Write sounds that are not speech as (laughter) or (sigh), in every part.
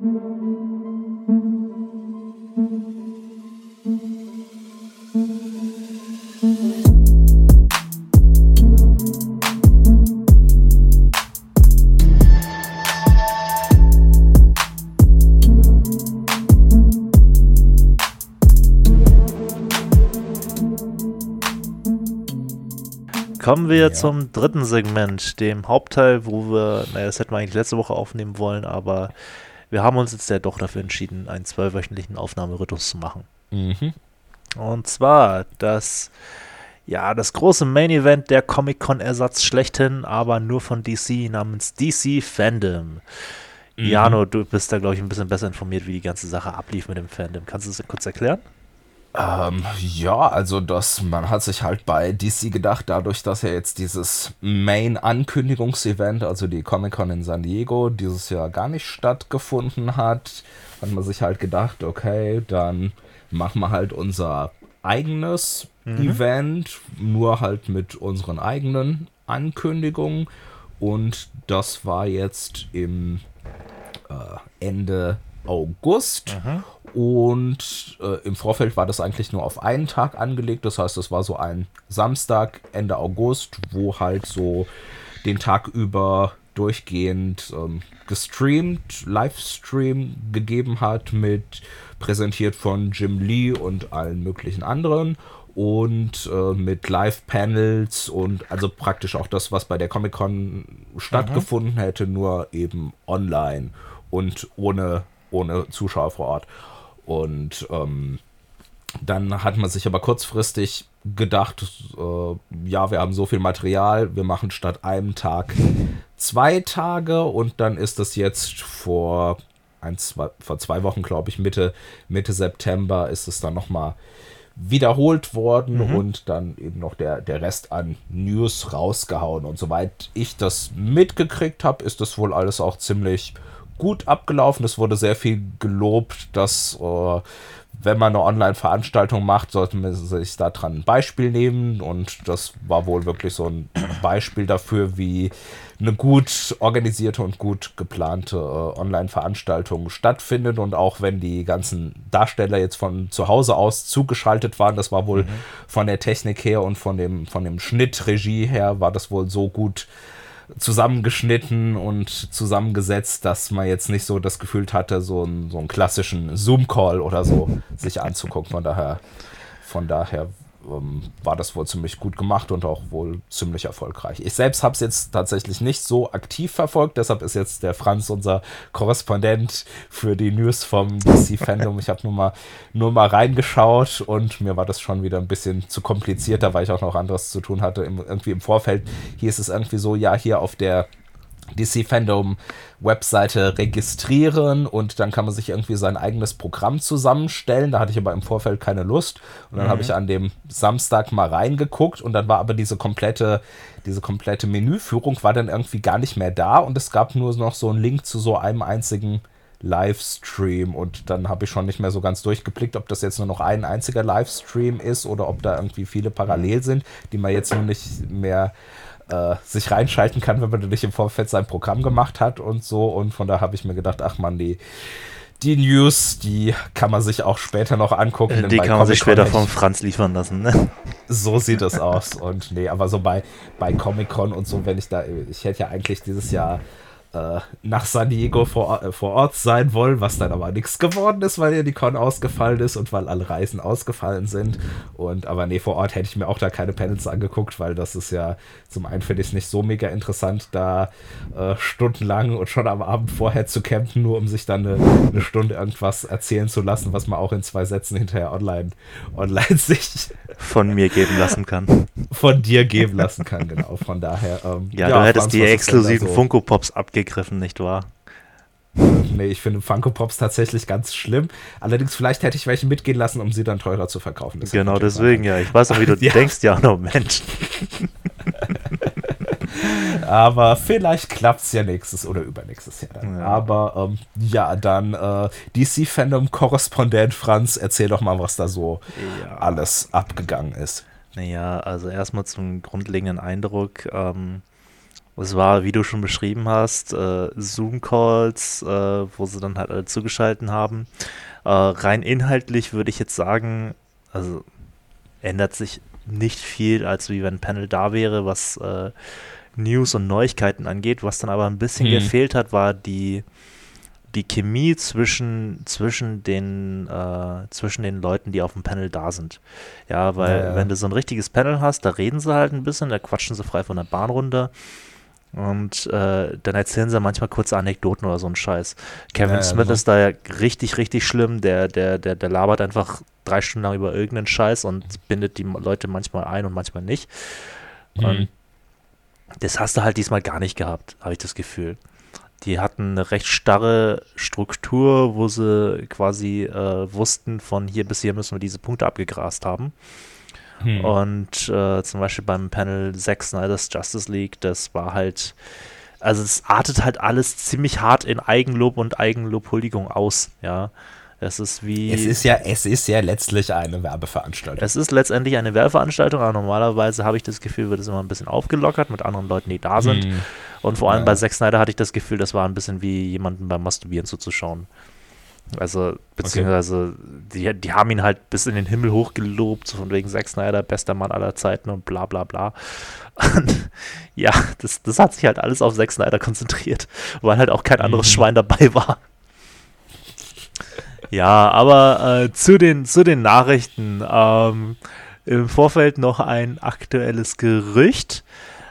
Kommen wir ja. zum dritten Segment, dem Hauptteil, wo wir, naja, das hätten wir eigentlich letzte Woche aufnehmen wollen, aber wir haben uns jetzt ja doch dafür entschieden, einen zwölfwöchentlichen Aufnahmerhythmus zu machen. Mhm. Und zwar das, ja, das große Main Event der Comic-Con-Ersatz schlechthin, aber nur von DC namens DC Fandom. Mhm. Jano, du bist da, glaube ich, ein bisschen besser informiert, wie die ganze Sache ablief mit dem Fandom. Kannst du das kurz erklären? Ähm, ja, also das, man hat sich halt bei DC gedacht, dadurch, dass ja jetzt dieses Main-Ankündigungsevent, also die Comic-Con in San Diego, dieses Jahr gar nicht stattgefunden hat, hat man sich halt gedacht, okay, dann machen wir halt unser eigenes mhm. Event, nur halt mit unseren eigenen Ankündigungen. Und das war jetzt im äh, Ende August. Mhm. Und äh, im Vorfeld war das eigentlich nur auf einen Tag angelegt. Das heißt, es war so ein Samstag, Ende August, wo halt so den Tag über durchgehend ähm, gestreamt, Livestream gegeben hat, mit präsentiert von Jim Lee und allen möglichen anderen und äh, mit Live-Panels und also praktisch auch das, was bei der Comic-Con stattgefunden mhm. hätte, nur eben online und ohne, ohne Zuschauer vor Ort. Und ähm, dann hat man sich aber kurzfristig gedacht, äh, ja, wir haben so viel Material, wir machen statt einem Tag zwei Tage und dann ist das jetzt vor ein, zwei, vor zwei Wochen, glaube ich, Mitte, Mitte September ist es dann nochmal wiederholt worden mhm. und dann eben noch der, der Rest an News rausgehauen. Und soweit ich das mitgekriegt habe, ist das wohl alles auch ziemlich gut abgelaufen. Es wurde sehr viel gelobt, dass äh, wenn man eine Online-Veranstaltung macht, sollte man sich daran ein Beispiel nehmen. Und das war wohl wirklich so ein (clears throat) Beispiel dafür, wie eine gut organisierte und gut geplante äh, Online-Veranstaltung stattfindet. Und auch wenn die ganzen Darsteller jetzt von zu Hause aus zugeschaltet waren, das war wohl mhm. von der Technik her und von dem, von dem Schnittregie her, war das wohl so gut zusammengeschnitten und zusammengesetzt, dass man jetzt nicht so das Gefühl hatte, so einen, so einen klassischen Zoom-Call oder so sich anzugucken. Von daher, von daher ähm, war das wohl ziemlich gut gemacht und auch wohl ziemlich erfolgreich. Ich selbst habe es jetzt tatsächlich nicht so aktiv verfolgt, deshalb ist jetzt der Franz unser Korrespondent für die News vom DC-Fandom. (laughs) Ich habe nur mal, nur mal reingeschaut und mir war das schon wieder ein bisschen zu komplizierter, weil ich auch noch anderes zu tun hatte. Im, irgendwie im Vorfeld hier ist es irgendwie so, ja, hier auf der DC Fandom Webseite registrieren und dann kann man sich irgendwie sein eigenes Programm zusammenstellen. Da hatte ich aber im Vorfeld keine Lust und dann mhm. habe ich an dem Samstag mal reingeguckt und dann war aber diese komplette diese komplette Menüführung war dann irgendwie gar nicht mehr da und es gab nur noch so einen Link zu so einem einzigen Livestream und dann habe ich schon nicht mehr so ganz durchgeblickt, ob das jetzt nur noch ein einziger Livestream ist oder ob da irgendwie viele parallel sind, die man jetzt nur nicht mehr äh, sich reinschalten kann, wenn man nicht im Vorfeld sein Programm gemacht hat und so. Und von da habe ich mir gedacht, ach man, die, die News, die kann man sich auch später noch angucken. Die kann man sich später vom Franz liefern lassen, ne? So sieht es aus. Und nee, aber so bei, bei Comic-Con und so, wenn ich da, ich hätte ja eigentlich dieses Jahr äh, nach San Diego vor, äh, vor Ort sein wollen, was dann aber nichts geworden ist, weil ja die Con ausgefallen ist und weil alle Reisen ausgefallen sind. Und aber nee, vor Ort hätte ich mir auch da keine Panels angeguckt, weil das ist ja zum einen finde ich es nicht so mega interessant, da äh, stundenlang und schon am Abend vorher zu campen, nur um sich dann eine, eine, Stunde irgendwas erzählen zu lassen, was man auch in zwei Sätzen hinterher online, online (laughs) sich von mir geben lassen kann. Von dir geben lassen kann, genau. Von daher. Ähm, ja, ja, du hättest die exklusiven so? Funko Pops abgegriffen, nicht wahr? Nee, ich finde Funko Pops tatsächlich ganz schlimm. Allerdings, vielleicht hätte ich welche mitgehen lassen, um sie dann teurer zu verkaufen. Das genau deswegen, ja. Ich weiß auch, wie du (laughs) ja. denkst, ja, no, Mensch. (laughs) Aber vielleicht klappt es ja nächstes oder übernächstes Jahr dann. Ja. Aber ähm, ja, dann äh, DC-Fandom-Korrespondent Franz, erzähl doch mal, was da so ja. alles abgegangen ist. Naja, also erstmal zum grundlegenden Eindruck. Ähm, Es war, wie du schon beschrieben hast, äh, Zoom-Calls, äh, wo sie dann halt alle zugeschalten haben. Äh, rein inhaltlich würde ich jetzt sagen, also ändert sich nicht viel, als wie wenn ein Panel da wäre, was äh, News und Neuigkeiten angeht. Was dann aber ein bisschen hm. gefehlt hat, war die, die Chemie zwischen, zwischen, den, äh, zwischen den Leuten, die auf dem Panel da sind. Ja, weil ja, ja. wenn du so ein richtiges Panel hast, da reden sie halt ein bisschen, da quatschen sie frei von der Bahn runter. Und äh, dann erzählen sie manchmal kurze Anekdoten oder so einen Scheiß. Kevin ja, Smith ja, ist da ja richtig, richtig schlimm. Der, der, der, der labert einfach drei Stunden lang über irgendeinen Scheiß und bindet die Leute manchmal ein und manchmal nicht. Mhm. Und das hast du halt diesmal gar nicht gehabt, habe ich das Gefühl. Die hatten eine recht starre Struktur, wo sie quasi äh, wussten, von hier bis hier müssen wir diese Punkte abgegrast haben. Hm. Und äh, zum Beispiel beim Panel Zack Snyder's Justice League, das war halt, also es artet halt alles ziemlich hart in Eigenlob und Eigenlobhuldigung aus, ja. Es ist wie. Es ist ja, es ist ja letztlich eine Werbeveranstaltung. Es ist letztendlich eine Werbeveranstaltung, aber normalerweise habe ich das Gefühl, wird es immer ein bisschen aufgelockert mit anderen Leuten, die da sind. Hm. Und vor allem ja. bei Zack Snyder hatte ich das Gefühl, das war ein bisschen wie jemanden beim Masturbieren zuzuschauen. Also, beziehungsweise, okay. die, die haben ihn halt bis in den Himmel hochgelobt, so von wegen Zack Snyder, bester Mann aller Zeiten und bla bla bla. Und (laughs) ja, das, das hat sich halt alles auf Zack Snyder konzentriert, weil halt auch kein anderes mhm. Schwein dabei war. Ja, aber äh, zu, den, zu den Nachrichten. Ähm, Im Vorfeld noch ein aktuelles Gerücht.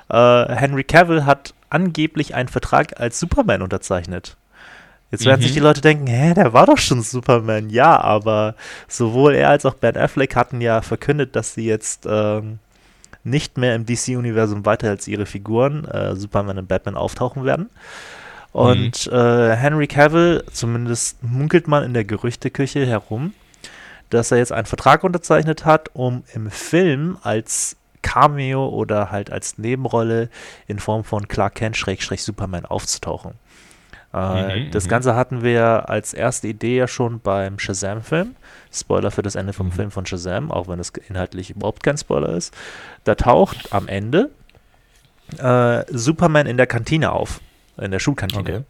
Äh, Henry Cavill hat angeblich einen Vertrag als Superman unterzeichnet. Jetzt werden mhm. sich die Leute denken, hä, der war doch schon Superman. Ja, aber sowohl er als auch Ben Affleck hatten ja verkündet, dass sie jetzt ähm, nicht mehr im DC-Universum weiter als ihre Figuren äh, Superman und Batman auftauchen werden. Und mhm. äh, Henry Cavill, zumindest munkelt man in der Gerüchteküche herum, dass er jetzt einen Vertrag unterzeichnet hat, um im Film als Cameo oder halt als Nebenrolle in Form von Clark Kent Schrägstrich Superman aufzutauchen. Äh, mhm, das mhm. Ganze hatten wir als erste Idee ja schon beim Shazam-Film. Spoiler für das Ende vom mhm. Film von Shazam, auch wenn es inhaltlich überhaupt kein Spoiler ist. Da taucht am Ende äh, Superman in der Kantine auf, in der Schulkantine. Okay.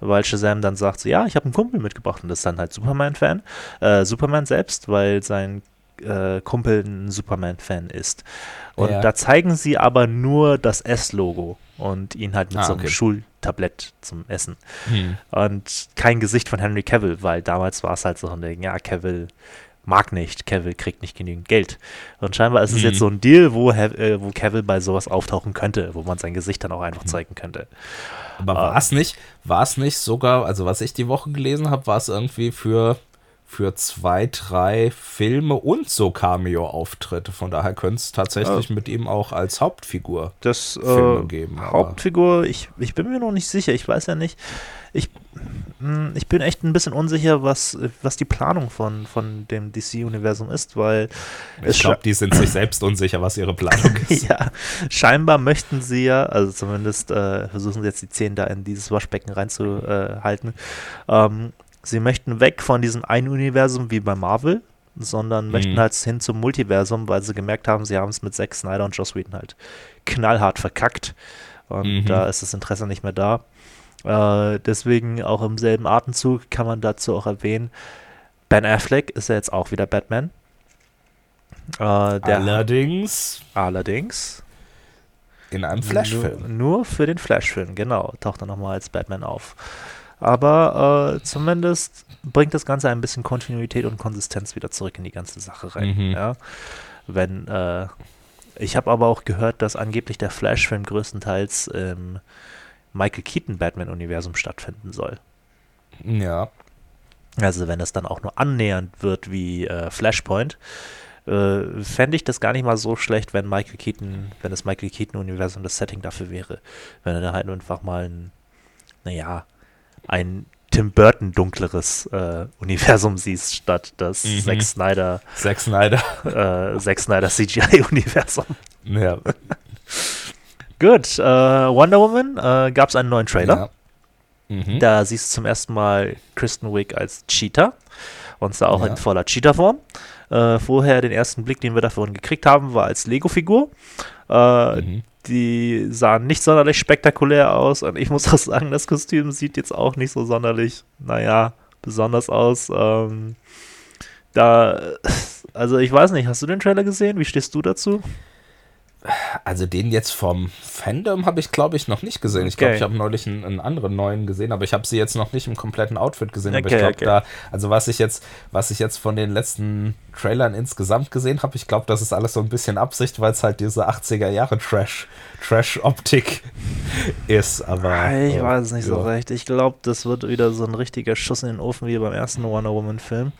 Weil Shazam dann sagt, so, ja, ich habe einen Kumpel mitgebracht und das ist dann halt Superman-Fan. Äh, Superman selbst, weil sein äh, Kumpel ein Superman-Fan ist. Und ja. da zeigen sie aber nur das S-Logo und ihn halt mit ah, so einem okay. Schultablett zum Essen. Hm. Und kein Gesicht von Henry Cavill, weil damals war es halt so ein Ding, ja, Cavill mag nicht, Cavill kriegt nicht genügend Geld. Und scheinbar ist es jetzt hm. so ein Deal, wo, äh, wo Cavill bei sowas auftauchen könnte, wo man sein Gesicht dann auch einfach hm. zeigen könnte. Aber war es nicht, war es nicht sogar, also was ich die Woche gelesen habe, war es irgendwie für für zwei, drei Filme und so Cameo-Auftritte. Von daher könnte es tatsächlich ja. mit ihm auch als Hauptfigur das, Filme äh, geben. Hauptfigur, ich, ich bin mir noch nicht sicher. Ich weiß ja nicht. Ich, hm, ich bin echt ein bisschen unsicher, was, was die Planung von, von dem DC-Universum ist, weil. Ich glaube, die sind sich selbst unsicher, was ihre Planung (laughs) ist. ja, scheinbar möchten sie ja, also zumindest äh, versuchen sie jetzt die Zehen da in dieses Waschbecken reinzuhalten. Ähm, sie möchten weg von diesem einen Universum wie bei Marvel, sondern mhm. möchten halt hin zum Multiversum, weil sie gemerkt haben, sie haben es mit Zack Snyder und Joss Whedon halt knallhart verkackt. Und mhm. da ist das Interesse nicht mehr da. Äh, deswegen auch im selben Atemzug kann man dazu auch erwähnen, Ben Affleck ist ja jetzt auch wieder Batman. Äh, allerdings. Allerdings. In einem Flash-Film. Nur, nur, für den Flash-Film, genau. Taucht er nochmal als Batman auf. Aber äh, zumindest bringt das Ganze ein bisschen Kontinuität und Konsistenz wieder zurück in die ganze Sache rein. Mhm. Ja? Wenn, äh, ich habe aber auch gehört, dass angeblich der Flash-Film größtenteils im Michael Keaton Batman-Universum stattfinden soll. Ja. Also wenn es dann auch nur annähernd wird wie äh, Flashpoint, äh, fände ich das gar nicht mal so schlecht, wenn Michael Keaton, wenn das Michael Keaton-Universum das Setting dafür wäre. Wenn er da halt einfach mal ein, naja, ein Tim Burton dunkleres äh, Universum siehst, statt das mhm. Zack Snyder Zack Snyder äh, Zack Snyder CGI Universum. (laughs) Ja. Gut, äh, Wonder Woman äh, gab es einen neuen Trailer. Mhm. Da siehst du zum ersten Mal Kristen Wiig als Cheetah und zwar auch ja. in voller Cheetah-Form. Äh, vorher den ersten Blick, den wir davon gekriegt haben, war als Lego-Figur. Äh, mhm. Die sahen nicht sonderlich spektakulär aus und ich muss (laughs) auch sagen, das Kostüm sieht jetzt auch nicht so sonderlich, naja, besonders aus. Ähm, da, also ich weiß nicht, hast du den Trailer gesehen? Wie stehst du dazu? Also den jetzt vom Fandom habe ich, glaube ich, noch nicht gesehen. Ich glaube, ich habe neulich einen, einen, anderen neuen gesehen, aber ich habe sie jetzt noch nicht im kompletten Outfit gesehen. Okay, aber ich glaube, okay. da, also was ich jetzt, was ich jetzt von den letzten Trailern insgesamt gesehen habe, ich glaube, das ist alles so ein bisschen Absicht, weil es halt diese 80er Jahre Trash, Trash-Optik (laughs) ist. Aber ich äh, weiß es nicht ja. so recht. Ich glaube, das wird wieder so ein richtiger Schuss in den Ofen wie beim ersten Wonder Woman-Film.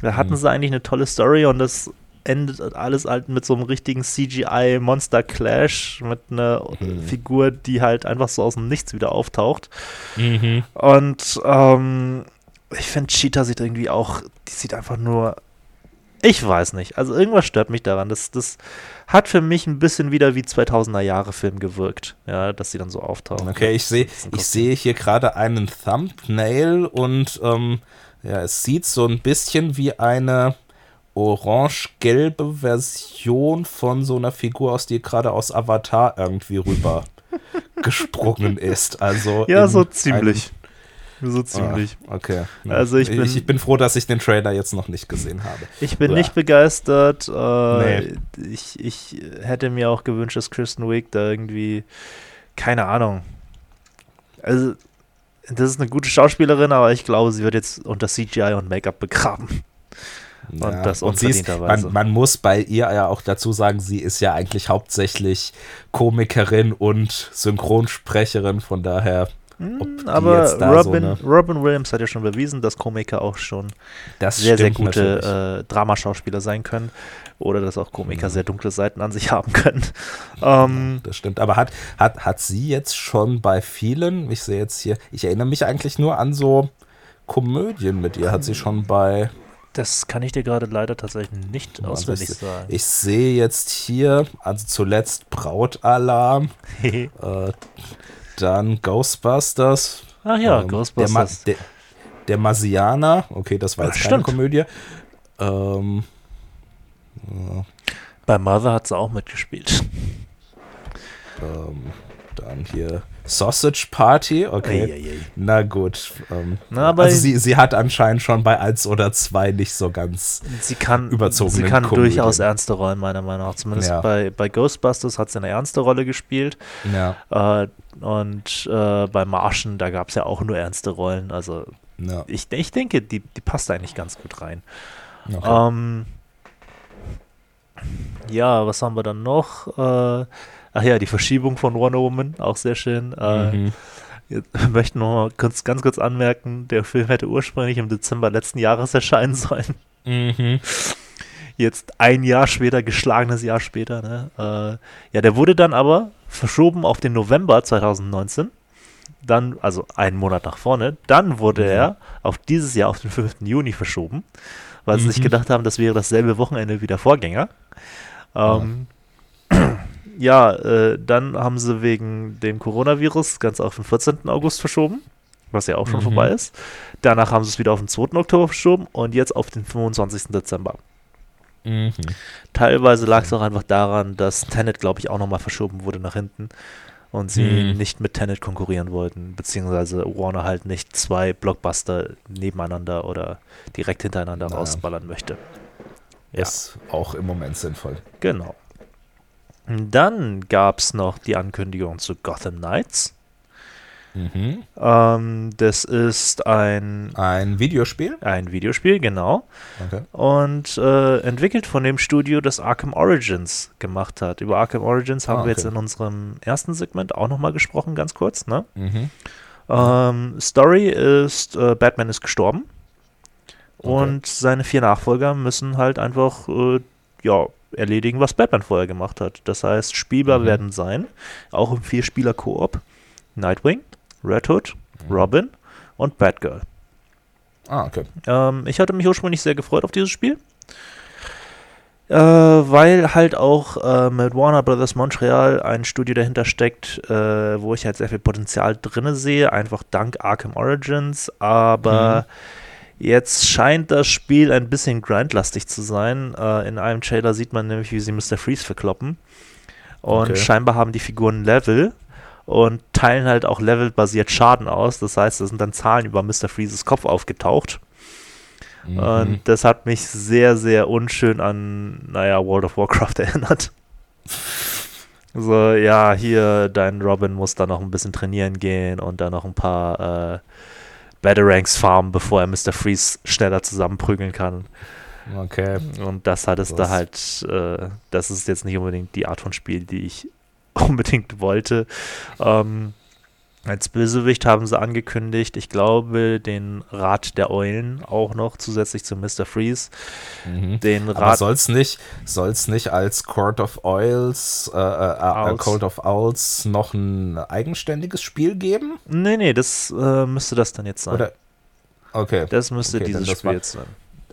Da hatten hm. sie eigentlich eine tolle Story und das endet alles halt mit so einem richtigen CGI-Monster-Clash mit einer mhm. Figur, die halt einfach so aus dem Nichts wieder auftaucht. Mhm. Und ähm, ich finde, Cheetah sieht irgendwie auch, die sieht einfach nur. Ich weiß nicht. Also irgendwas stört mich daran. Das, das hat für mich ein bisschen wieder wie 2000er Jahre Film gewirkt. Ja, dass sie dann so auftauchen. Okay, ich sehe ich sehe hier gerade einen Thumbnail und ähm, ja, es sieht so ein bisschen wie eine orange-gelbe Version von so einer Figur aus, die gerade aus Avatar irgendwie rüber (laughs) gesprungen ist. Also ja, so ziemlich. So ziemlich. Ah, okay. Also ich bin, ich, ich, bin froh, dass ich den Trailer jetzt noch nicht gesehen habe. Ich bin ja. nicht begeistert. Äh, nee. ich, ich hätte mir auch gewünscht, dass Kristen Wiig da irgendwie, keine Ahnung. Also, das ist eine gute Schauspielerin, aber ich glaube, sie wird jetzt unter CGI und Make-up begraben. Und ja, das unverdienterweise. Man, man, muss bei ihr ja auch dazu sagen, sie ist ja eigentlich hauptsächlich Komikerin und Synchronsprecherin, von daher. Hm, aber Robin, so Robin Williams hat ja schon bewiesen, dass Komiker auch schon das sehr, sehr gute äh, Dramaschauspieler sein können. Oder dass auch Komiker mhm. sehr dunkle Seiten an sich (laughs) haben können. Ähm, das stimmt. Aber hat, hat, hat sie jetzt schon bei vielen, ich sehe jetzt hier, ich erinnere mich eigentlich nur an so Komödien mit ihr, hat sie schon bei das kann ich dir gerade leider tatsächlich nicht also auswendig ich, sagen. Ich sehe jetzt hier, also zuletzt Brautalarm, (laughs) äh, dann Ghostbusters. Ach ja, ähm, Ghostbusters. Der, Ma der, der Marsianer, okay, das war jetzt Ach, keine Komödie. Ähm, ja. Bei Mother hat sie auch mitgespielt. Ähm, dann hier Sausage Party, okay. Ei, ei, ei. Na gut. Ähm, Na, also sie, sie hat anscheinend schon bei 1 oder 2 nicht so ganz sie kann, überzogen. Sie kann Komödien. durchaus ernste Rollen, meiner Meinung nach. Zumindest ja. bei, bei Ghostbusters hat sie eine ernste Rolle gespielt. Ja. Äh, und äh, bei Martian, da gab es ja auch nur ernste Rollen. Also ja. ich, ich denke, die, die passt eigentlich ganz gut rein. Okay. Ähm, ja, was haben wir dann noch? Äh, Ach ja, die Verschiebung von Wonder Woman, auch sehr schön. Äh, mhm. Äh, wir möchten noch kurz, ganz kurz anmerken, der Film hätte ursprünglich im Dezember letzten Jahres erscheinen (laughs) sollen. Mhm. Jetzt ein Jahr später, geschlagenes Jahr später. Ne? Äh, ja, der wurde dann aber verschoben auf den November 2019. Dann, also einen Monat nach vorne. Dann wurde mhm. er auf dieses Jahr, auf den 5. Juni verschoben, weil sie sich mhm. gedacht haben, das wäre dasselbe Wochenende wie der Vorgänger. Ähm, ja, äh, dann haben sie wegen dem Coronavirus ganz auf den 14. August verschoben, was ja auch schon mhm. vorbei ist. Danach haben sie es wieder auf den 2. Oktober verschoben und jetzt auf den 25. Dezember. Mhm. Teilweise lag es auch einfach daran, dass Tenet, glaube ich, auch nochmal verschoben wurde nach hinten und sie mhm. nicht mit Tenet konkurrieren wollten, beziehungsweise Warner halt nicht zwei Blockbuster nebeneinander oder direkt hintereinander naja. rausballern möchte. Ja. Ist auch im Moment sinnvoll. Genau. Dann gab es noch die Ankündigung zu Gotham Knights. Mhm. Ähm, das ist ein. Ein Videospiel? Ein Videospiel, genau. Okay. Und äh, entwickelt von dem Studio, das Arkham Origins gemacht hat. Über Arkham Origins haben ah, okay. wir jetzt in unserem ersten Segment auch nochmal gesprochen, ganz kurz. Ne? Mhm. Ähm, Story ist: äh, Batman ist gestorben. Okay. Und seine vier Nachfolger müssen halt einfach, äh, ja, erledigen, was Batman vorher gemacht hat. Das heißt, spielbar mhm. werden sein, auch im Vierspieler-Koop, Nightwing, Red Hood, mhm. Robin und Batgirl. Ah, okay. Ähm, ich hatte mich ursprünglich sehr gefreut auf dieses Spiel. Äh, weil halt auch äh, mit Warner Brothers Montreal ein Studio dahinter steckt, äh, wo ich halt sehr viel Potenzial drinne sehe, einfach dank Arkham Origins, aber mhm. Jetzt scheint das Spiel ein bisschen grindlastig zu sein. Äh, in einem Trailer sieht man nämlich, wie sie Mr. Freeze verkloppen. Und okay. scheinbar haben die Figuren Level und teilen halt auch levelbasiert Schaden aus. Das heißt, da sind dann Zahlen über Mr. Freezes Kopf aufgetaucht. Mhm. Und das hat mich sehr, sehr unschön an, naja, World of Warcraft (laughs) erinnert. So, ja, hier, dein Robin muss da noch ein bisschen trainieren gehen und dann noch ein paar äh, Batarangs farmen, bevor er Mr. Freeze schneller zusammenprügeln kann. Okay. Und das hat es da halt, äh, das ist jetzt nicht unbedingt die Art von Spiel, die ich (laughs) unbedingt wollte. Ähm, als Bösewicht haben sie angekündigt, ich glaube, den Rat der Eulen auch noch zusätzlich zu Mr. Freeze. Mhm. Den Rat Aber soll's nicht, soll's nicht als Court of Oils, äh, äh, äh Court of Owls noch ein eigenständiges Spiel geben? Nee, nee, das äh, müsste das dann jetzt sein. Oder? Okay. Das müsste okay, dieses Spiel war, jetzt sein.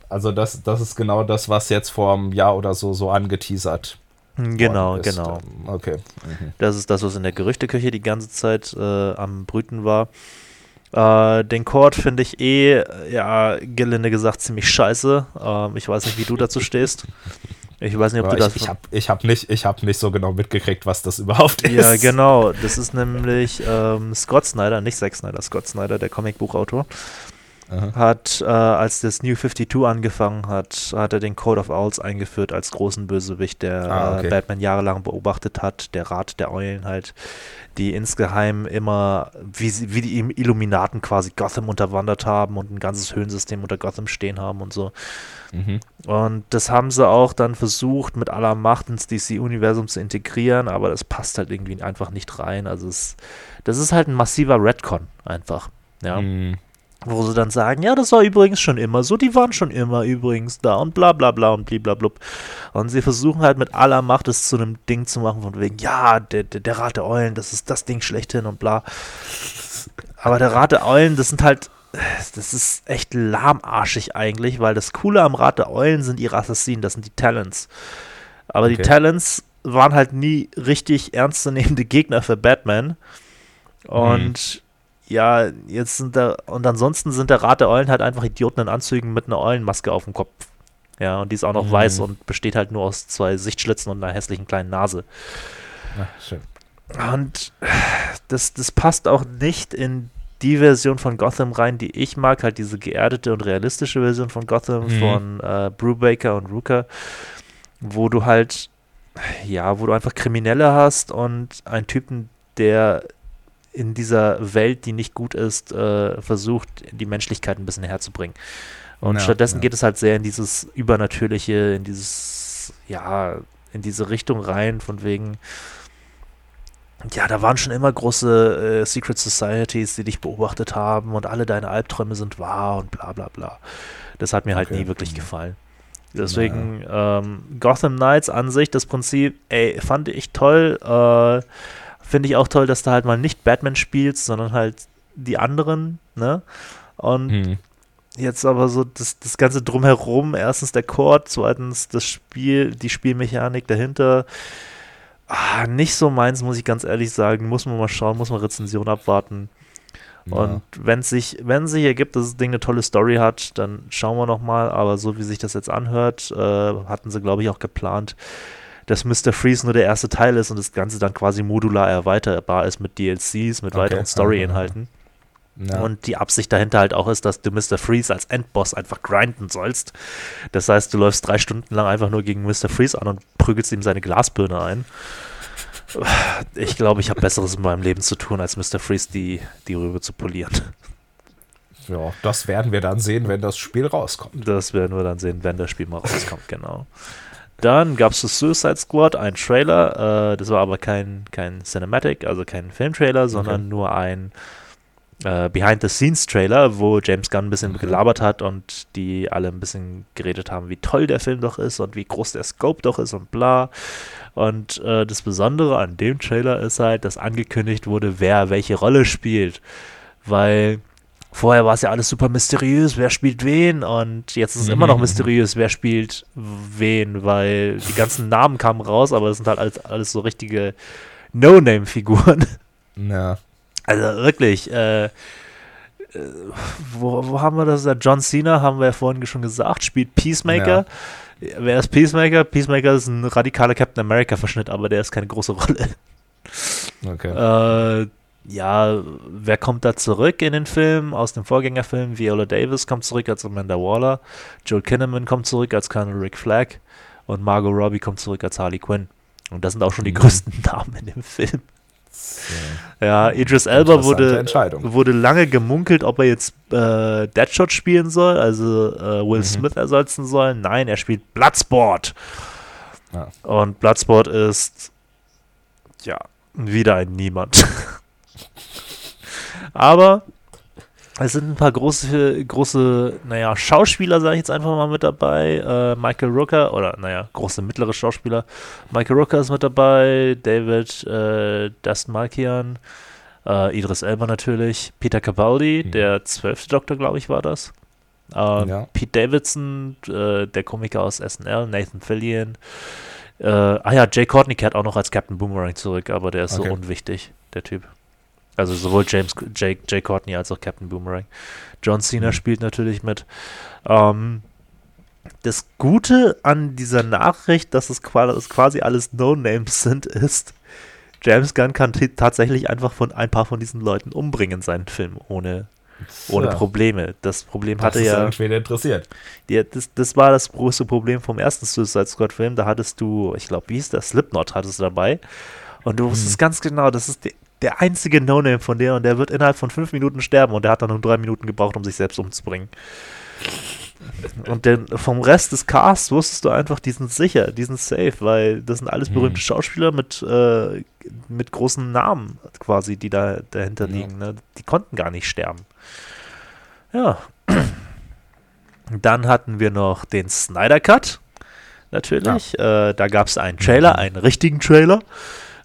Also das, das ist genau das, was jetzt vor einem Jahr oder so so angeteasert Genau, genau. Okay. Mhm. Das ist das, was in der Gerüchteküche die ganze Zeit äh, am Brüten war. Äh, den Chord finde ich eh, ja, gelinde gesagt, ziemlich scheiße. Ähm, ich weiß nicht, wie du dazu (laughs) stehst. Ich weiß nicht, ob ja, du das. Ich, ich habe ich hab nicht, hab nicht so genau mitgekriegt, was das (laughs) überhaupt ist. Ja, genau. Das ist nämlich ähm, Scott Snyder, nicht Zack Snyder, Scott Snyder, der Comicbuchautor. Aha. hat, äh, als das New 52 angefangen hat, hat er den Code of Owls eingeführt als großen Bösewicht, der ah, okay. äh, Batman jahrelang beobachtet hat, der Rat der Eulen halt, die insgeheim immer, wie, sie, wie die Illuminaten quasi Gotham unterwandert haben und ein ganzes Höhensystem unter Gotham stehen haben und so. Mhm. Und das haben sie auch dann versucht, mit aller Macht ins DC-Universum zu integrieren, aber das passt halt irgendwie einfach nicht rein. Also es, das ist halt ein massiver Redcon einfach. Ja. Mhm wo sie dann sagen, ja, das war übrigens schon immer so, die waren schon immer übrigens da und bla bla bla und bliblablub. Und sie versuchen halt mit aller Macht es zu einem Ding zu machen, von wegen, ja, der, der, der Rat der Eulen, das ist das Ding schlechthin und bla. Aber der Rat der Eulen, das sind halt, das ist echt lahmarschig eigentlich, weil das Coole am Rat der Eulen sind ihre Assassinen, das sind die Talents. Aber okay. die Talents waren halt nie richtig ernstzunehmende Gegner für Batman. Und mhm ja, jetzt sind da, und ansonsten sind der Rat der Eulen halt einfach Idioten in Anzügen mit einer Eulenmaske auf dem Kopf. Ja, und die ist auch noch mhm. weiß und besteht halt nur aus zwei Sichtschlitzen und einer hässlichen kleinen Nase. Ja, schön. Und das, das passt auch nicht in die Version von Gotham rein, die ich mag, halt diese geerdete und realistische Version von Gotham mhm. von äh, Brubaker und Rooker, wo du halt, ja, wo du einfach Kriminelle hast und einen Typen, der in dieser Welt, die nicht gut ist, äh, versucht, die Menschlichkeit ein bisschen herzubringen. Und ja, stattdessen ja. geht es halt sehr in dieses Übernatürliche, in dieses, ja, in diese Richtung rein, von wegen, ja, da waren schon immer große äh, Secret Societies, die dich beobachtet haben und alle deine Albträume sind wahr und bla bla bla. Das hat mir halt okay. nie wirklich mhm. gefallen. Deswegen ähm, Gotham Knights an sich, das Prinzip, ey, fand ich toll. Äh, Finde ich auch toll, dass du halt mal nicht Batman spielst, sondern halt die anderen, ne? Und hm. jetzt aber so das, das Ganze drumherum, erstens der Chord, zweitens das Spiel, die Spielmechanik dahinter. Ah, nicht so meins, muss ich ganz ehrlich sagen. Muss man mal schauen, muss man Rezension abwarten. Ja. Und wenn sich, wenn sich ergibt, dass das Ding eine tolle Story hat, dann schauen wir nochmal. Aber so wie sich das jetzt anhört, äh, hatten sie, glaube ich, auch geplant, dass Mr. Freeze nur der erste Teil ist und das Ganze dann quasi modular erweiterbar ist mit DLCs, mit okay. weiteren Story-Inhalten. Ja. Und die Absicht dahinter halt auch ist, dass du Mr. Freeze als Endboss einfach grinden sollst. Das heißt, du läufst drei Stunden lang einfach nur gegen Mr. Freeze an und prügelst ihm seine Glasbirne ein. Ich glaube, ich habe Besseres in meinem Leben zu tun, als Mr. Freeze die, die Rübe zu polieren. Ja, das werden wir dann sehen, wenn das Spiel rauskommt. Das werden wir dann sehen, wenn das Spiel mal rauskommt, genau. Dann gab es das Suicide Squad, ein Trailer. Äh, das war aber kein, kein Cinematic, also kein Filmtrailer, sondern okay. nur ein äh, Behind-the-Scenes-Trailer, wo James Gunn ein bisschen gelabert hat und die alle ein bisschen geredet haben, wie toll der Film doch ist und wie groß der Scope doch ist und bla. Und äh, das Besondere an dem Trailer ist halt, dass angekündigt wurde, wer welche Rolle spielt. Weil vorher war es ja alles super mysteriös, wer spielt wen und jetzt ist es mhm. immer noch mysteriös, wer spielt wen, weil die ganzen Namen kamen raus, aber es sind halt alles, alles so richtige No-Name-Figuren. Ja. Also wirklich, äh, äh, wo, wo haben wir das? John Cena, haben wir ja vorhin schon gesagt, spielt Peacemaker. Ja. Wer ist Peacemaker? Peacemaker ist ein radikaler Captain America-Verschnitt, aber der ist keine große Rolle. Okay. Äh, ja, wer kommt da zurück in den Film? Aus dem Vorgängerfilm? Viola Davis kommt zurück als Amanda Waller. Joel Kinnaman kommt zurück als Colonel Rick Flagg. Und Margot Robbie kommt zurück als Harley Quinn. Und das sind auch schon die mhm. größten (laughs) Namen in dem Film. Ja, Idris Elba wurde, wurde lange gemunkelt, ob er jetzt äh, Deadshot spielen soll, also äh, Will mhm. Smith ersetzen soll. Nein, er spielt Bloodsport. Ja. Und Bloodsport ist ja wieder ein Niemand. (laughs) Aber es sind ein paar große, große, naja, Schauspieler, sage ich jetzt einfach mal mit dabei. Äh, Michael Rooker, oder naja, große mittlere Schauspieler. Michael Rooker ist mit dabei, David äh, Dastmalkian, äh, Idris Elba natürlich, Peter Capaldi, mhm. der zwölfte Doktor, glaube ich, war das. Äh, ja. Pete Davidson, äh, der Komiker aus SNL, Nathan Fillion. Äh, ah ja, Jay Courtney kehrt auch noch als Captain Boomerang zurück, aber der ist okay. so unwichtig, der Typ. Also sowohl James Jay, Jay Courtney als auch Captain Boomerang. John Cena mhm. spielt natürlich mit. Ähm, das Gute an dieser Nachricht, dass es quasi alles No-Names sind, ist, James Gunn kann tatsächlich einfach von ein paar von diesen Leuten umbringen in seinen Film, ohne, ohne ja. Probleme. Das Problem das hatte ist ja. irgendwen interessiert. Ja, das, das war das größte Problem vom ersten Suicide Squad-Film. Da hattest du, ich glaube, wie hieß das? Slipknot hattest du dabei. Und du wusstest mhm. ganz genau, das ist die der einzige No-Name von der und der wird innerhalb von fünf Minuten sterben und der hat dann nur drei Minuten gebraucht, um sich selbst umzubringen. Und den, vom Rest des Casts wusstest du einfach, die sind sicher, die sind safe, weil das sind alles berühmte mhm. Schauspieler mit, äh, mit großen Namen quasi, die da dahinter liegen. Ne? Die konnten gar nicht sterben. Ja. Dann hatten wir noch den Snyder Cut, natürlich. Ja. Äh, da gab es einen Trailer, einen richtigen Trailer.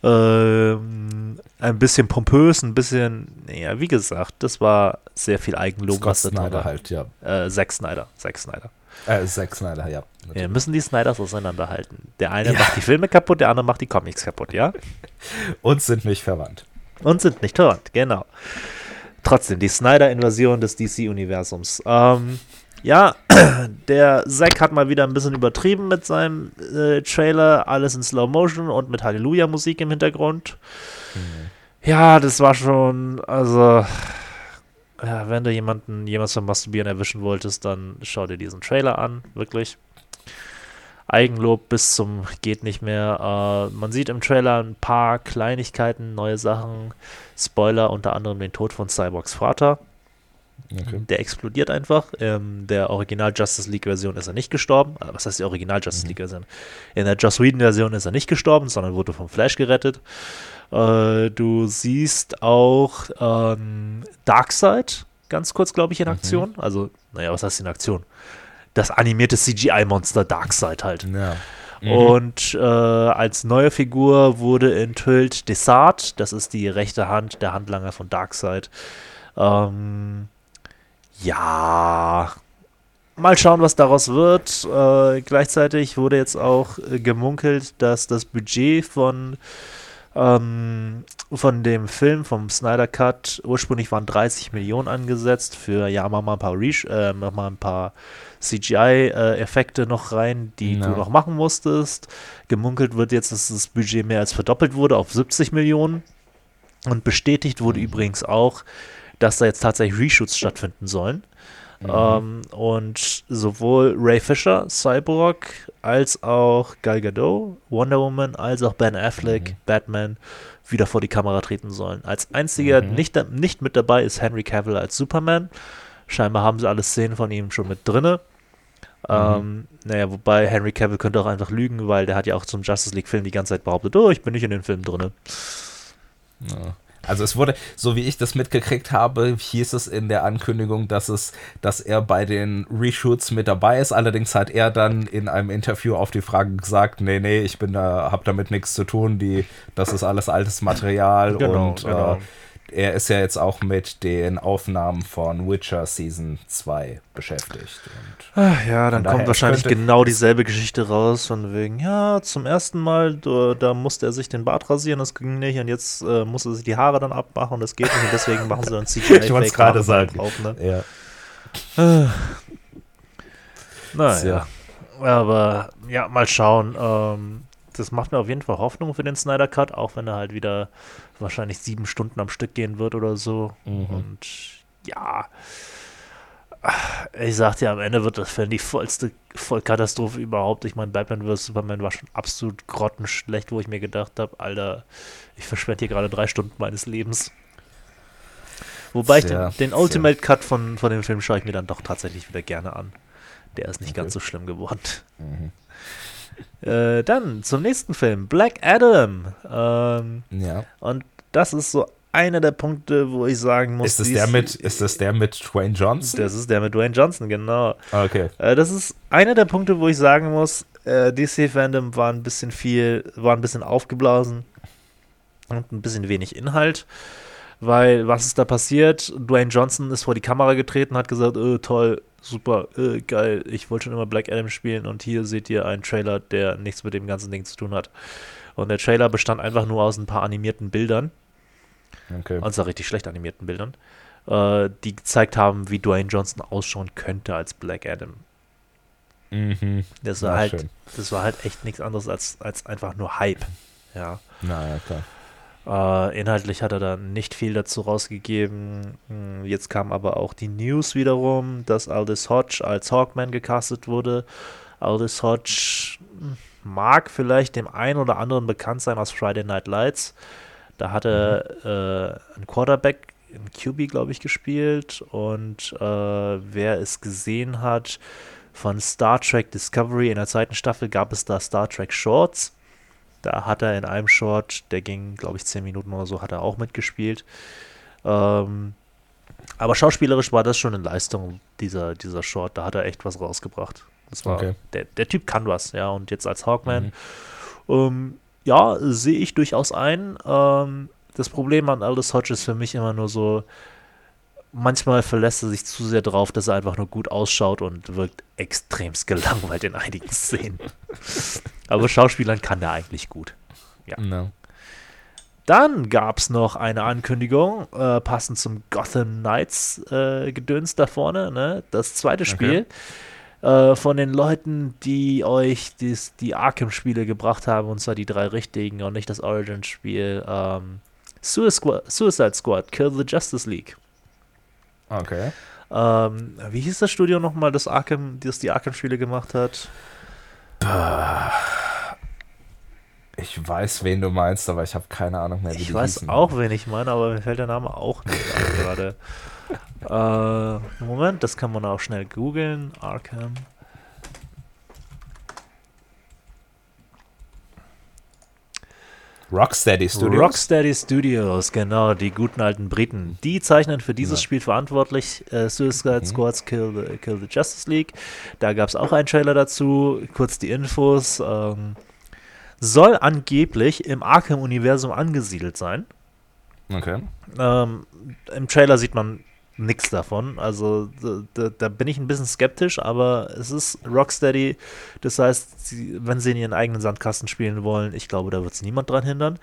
Ähm, ein bisschen pompös, ein bisschen, ja, wie gesagt, das war sehr viel Eigenlob. Scott Snyder halt, ja. Äh, Zack Snyder, Zack Snyder. Äh, Zack Snyder, ja. Ja, müssen die Snyders auseinanderhalten. Der eine ja. macht die Filme kaputt, der andere macht die Comics kaputt, ja? (laughs) Und sind nicht verwandt. Und sind nicht verwandt, genau. Trotzdem, die Snyder-Invasion des DC-Universums. Ähm, ja, (clears throat) der Zack hat mal wieder ein bisschen übertrieben mit seinem äh, Trailer, alles in Slow Motion und mit Halleluja-Musik im Hintergrund. Mhm. Ja, das war schon, also, ja, wenn du jemanden jemals beim Masturbieren erwischen wolltest, dann schau dir diesen Trailer an, wirklich. Eigenlob bis zum geht nicht mehr. Äh, man sieht im Trailer ein paar Kleinigkeiten, neue Sachen. Spoiler, unter anderem den Tod von Cyborgs Vater. Okay. Der explodiert einfach. Ähm, der Original Justice League Version ist er nicht gestorben. Äh, was heißt die Original Justice mhm. League Version? In der Joss Whedon Version ist er nicht gestorben, sondern wurde vom Flash gerettet. Äh, du siehst auch ähm, Darkseid ganz kurz, glaube ich, in mhm. Aktion. Mhm. Also, naja, was heißt in Aktion? Das animierte CGI-Monster Darkseid halt. Ja. Mhm. Und äh, als neue Figur wurde enthüllt Desart, das ist die rechte Hand, der Handlanger von Darkseid. Ähm, ja, mal schauen, was daraus wird. Äh, gleichzeitig wurde jetzt auch äh, gemunkelt, dass das Budget von, ähm, von dem Film, vom Snyder Cut, ursprünglich waren 30 Millionen angesetzt für, ja, mach mal ein paar, Reach, äh, mach mal ein paar CGI-Effekte noch rein, die no. du noch machen musstest. Gemunkelt wird jetzt, dass das Budget mehr als verdoppelt wurde auf 70 Millionen. Und bestätigt wurde übrigens auch, dass da jetzt tatsächlich Reshoots stattfinden sollen. Mhm. Ähm, und sowohl Ray Fisher, Cyborg, als auch Gal Gadot, Wonder Woman, als auch Ben Affleck, mhm. Batman wieder vor die Kamera treten sollen. Als einziger mhm. nicht, nicht mit dabei ist Henry Cavill als Superman. Scheinbar haben sie alle Szenen von ihm schon mit drinne. Mhm. Ähm, naja, wobei Henry Cavill könnte auch einfach lügen, weil der hat ja auch zum Justice League-Film die ganze Zeit behauptet, oh, ich bin nicht in den Film drinne. Ja. Also es wurde, so wie ich das mitgekriegt habe, hieß es in der Ankündigung, dass es, dass er bei den Reshoots mit dabei ist. Allerdings hat er dann in einem Interview auf die Frage gesagt, nee, nee, ich bin da, hab damit nichts zu tun, die, das ist alles altes Material genau, und genau. Äh, er ist ja jetzt auch mit den Aufnahmen von Witcher Season 2 beschäftigt. Ach ja, dann kommt wahrscheinlich genau dieselbe Geschichte raus, von wegen, ja, zum ersten Mal, da, da, musste er sich den Bart rasieren, das ging nicht, und jetzt äh, musste er sich die Haare dann abmachen, das geht nicht, und deswegen machen sie dann (laughs) CGI Ich wollte es gerade sagen. Drauf, ne? Ja. Äh. Naja. Aber ja, mal schauen. Ähm, das macht mir auf jeden Fall Hoffnung für den Snyder Cut, auch wenn er halt wieder wahrscheinlich sieben Stunden am Stück gehen wird oder so. Mhm. Und ja, ich sagte ja, am Ende wird das Film die vollste Vollkatastrophe überhaupt. Ich meine, Batman vs. Superman war schon absolut grottenschlecht, wo ich mir gedacht habe, Alter, ich verschwende hier gerade drei Stunden meines Lebens. Wobei sehr, ich den, den Ultimate Cut von, von dem Film schaue ich mir dann doch tatsächlich wieder gerne an. Der ist nicht okay. ganz so schlimm geworden. Mhm. Äh, dann zum nächsten Film, Black Adam. Ähm, ja. Und das ist so einer der Punkte, wo ich sagen muss. Ist das, der mit, ist das der mit Dwayne Johnson? Das ist der mit Dwayne Johnson, genau. Okay. Äh, das ist einer der Punkte, wo ich sagen muss, äh, DC-Fandom war ein bisschen viel, war ein bisschen aufgeblasen und ein bisschen wenig Inhalt. Weil, was ist da passiert? Dwayne Johnson ist vor die Kamera getreten, hat gesagt, oh, toll, super, äh, geil, ich wollte schon immer Black Adam spielen und hier seht ihr einen Trailer, der nichts mit dem ganzen Ding zu tun hat. Und der Trailer bestand einfach nur aus ein paar animierten Bildern. Okay. Und zwar richtig schlecht animierten Bildern, äh, die gezeigt haben, wie Dwayne Johnson ausschauen könnte als Black Adam. Mhm. Das war, halt, das war halt echt nichts anderes als, als einfach nur Hype. Ja. Naja, klar. Äh, inhaltlich hat er da nicht viel dazu rausgegeben. Hm, jetzt kam aber auch die News wiederum, dass Aldous Hodge als Hawkman gecastet wurde. Aldous Hodge hm, mag vielleicht dem einen oder anderen bekannt sein aus Friday Night Lights. Da hat er mhm. äh, einen Quarterback, einen QB, glaube ich, gespielt. Und äh, wer es gesehen hat, von Star Trek Discovery in der zweiten Staffel gab es da Star Trek Shorts. Da hat er in einem Short, der ging, glaube ich, 10 Minuten oder so, hat er auch mitgespielt. Ähm, aber schauspielerisch war das schon eine Leistung, dieser, dieser Short. Da hat er echt was rausgebracht. Das war, okay. der, der Typ kann was, ja. Und jetzt als Hawkman, mhm. ähm, ja, sehe ich durchaus ein. Ähm, das Problem an Aldous Hodge ist für mich immer nur so, manchmal verlässt er sich zu sehr drauf, dass er einfach nur gut ausschaut und wirkt extremst gelangweilt in einigen (laughs) Szenen. Aber Schauspielern kann der eigentlich gut. Ja. No. Dann gab es noch eine Ankündigung, äh, passend zum Gotham Knights äh, Gedöns da vorne, ne? Das zweite Spiel okay. äh, von den Leuten, die euch dies, die Arkham-Spiele gebracht haben, und zwar die drei richtigen und nicht das Origin-Spiel. Ähm, Suicide Squad, Kill the Justice League. Okay. Ähm, wie hieß das Studio nochmal, das Arkham, das die Arkham-Spiele gemacht hat? Ich weiß, wen du meinst, aber ich habe keine Ahnung mehr, wie Ich weiß hießen. auch, wen ich meine, aber mir fällt der Name auch nicht an (laughs) gerade. Äh, Moment, das kann man auch schnell googeln. Arkham. Rocksteady Studios. Rocksteady Studios, genau, die guten alten Briten. Die zeichnen für dieses ja. Spiel verantwortlich äh, Suicide mhm. Squads Kill the, Kill the Justice League. Da gab es auch einen Trailer dazu. Kurz die Infos. Ähm, soll angeblich im Arkham-Universum angesiedelt sein. Okay. Ähm, Im Trailer sieht man nichts davon. Also da, da, bin ich ein bisschen skeptisch, aber es ist Rocksteady. Das heißt, sie, wenn sie in ihren eigenen Sandkasten spielen wollen, ich glaube, da wird es niemand dran hindern.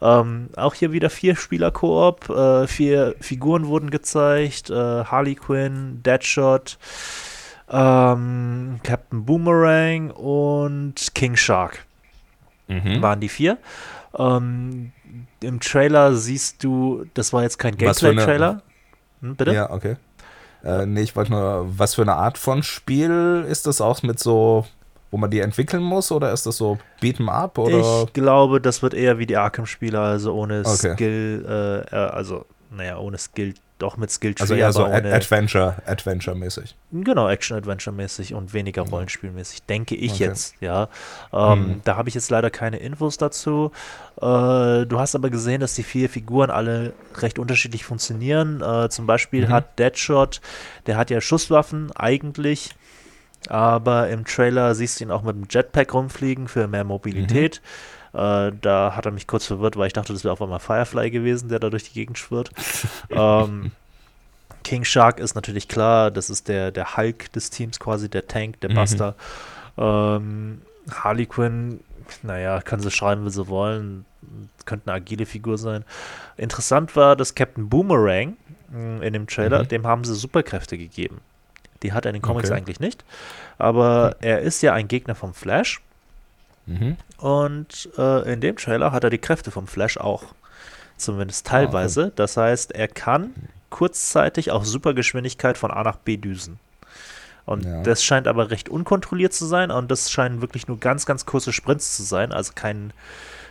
Ähm, auch hier wieder vier Spieler-Koop. Äh, vier Figuren wurden gezeigt. Äh, Harley Quinn, Deadshot, ähm, Captain Boomerang und King Shark. Mhm. Waren die vier. Ähm, Im Trailer siehst du, das war jetzt kein Gameplay-Trailer. Hm, bitte? Ja, okay. Äh, nee, ich wollte nur, was für eine Art von Spiel ist das auch mit so, wo man die entwickeln muss oder ist das so Beat'em Up oder? Ich glaube, das wird eher wie die Arkham-Spiele, also ohne okay. Skill, äh, äh also, naja, ohne Skill doch mit Skill Tree, Also eher so Ad Adventure, Adventure-mäßig. Genau, Action-Adventure-mäßig und weniger Rollenspielmäßig, denke ich okay. jetzt, ja. Ähm, mhm. Da habe ich jetzt leider keine Infos dazu. Äh, du hast aber gesehen, dass die vier Figuren alle recht unterschiedlich funktionieren. Äh, zum Beispiel mhm. hat Deadshot, der hat ja Schusswaffen eigentlich. Aber im Trailer siehst du ihn auch mit dem Jetpack rumfliegen für mehr Mobilität. Mhm. Äh, da hat er mich kurz verwirrt, weil ich dachte, das wäre auf einmal Firefly gewesen, der da durch die Gegend schwirrt. ähm, (laughs) King Shark ist natürlich klar, das ist der, der Hulk des Teams quasi, der Tank, der mhm. Buster. Ähm, Harley Quinn, naja, kann sie schreiben, wie sie wollen. Könnte eine agile Figur sein. Interessant war, dass Captain Boomerang mm, in dem Trailer, mhm. dem haben sie Superkräfte gegeben. Die hat er in den Comics okay. eigentlich nicht. Aber mhm. er ist ja ein Gegner vom Flash. Mhm. Und äh, in dem Trailer hat er die Kräfte vom Flash auch. Zumindest teilweise. Ah, okay. Das heißt, er kann kurzzeitig auf Supergeschwindigkeit von A nach B düsen. Und ja. das scheint aber recht unkontrolliert zu sein und das scheinen wirklich nur ganz, ganz kurze Sprints zu sein, also kein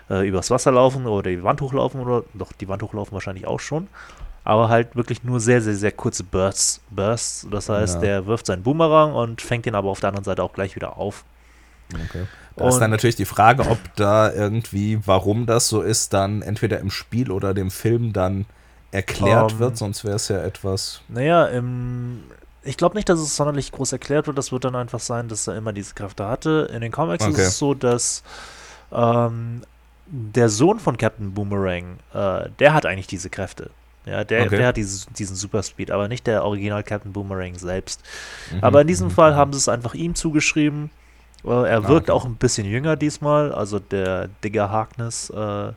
äh, übers Wasser laufen oder die Wand hochlaufen oder doch die Wand hochlaufen wahrscheinlich auch schon. Aber halt wirklich nur sehr, sehr, sehr kurze Bursts. Bursts. Das heißt, ja. der wirft seinen Boomerang und fängt ihn aber auf der anderen Seite auch gleich wieder auf. Okay. Da ist dann natürlich die Frage, ob da irgendwie, warum das so ist, dann entweder im Spiel oder dem Film dann erklärt um, ähm, wird, sonst wäre es ja etwas. Naja, im, ich glaube nicht, dass es sonderlich groß erklärt wird. Das wird dann einfach sein, dass er immer diese Kräfte hatte. In den Comics okay. ist es so, dass ähm, der Sohn von Captain Boomerang, äh, der hat eigentlich diese Kräfte. Ja, der, okay. der hat dieses, diesen Superspeed, aber nicht der Original Captain Boomerang selbst. Mhm. Aber in diesem mhm. Fall haben sie es einfach ihm zugeschrieben. Äh, er wirkt ah, okay. auch ein bisschen jünger diesmal. Also der Digger Harkness äh,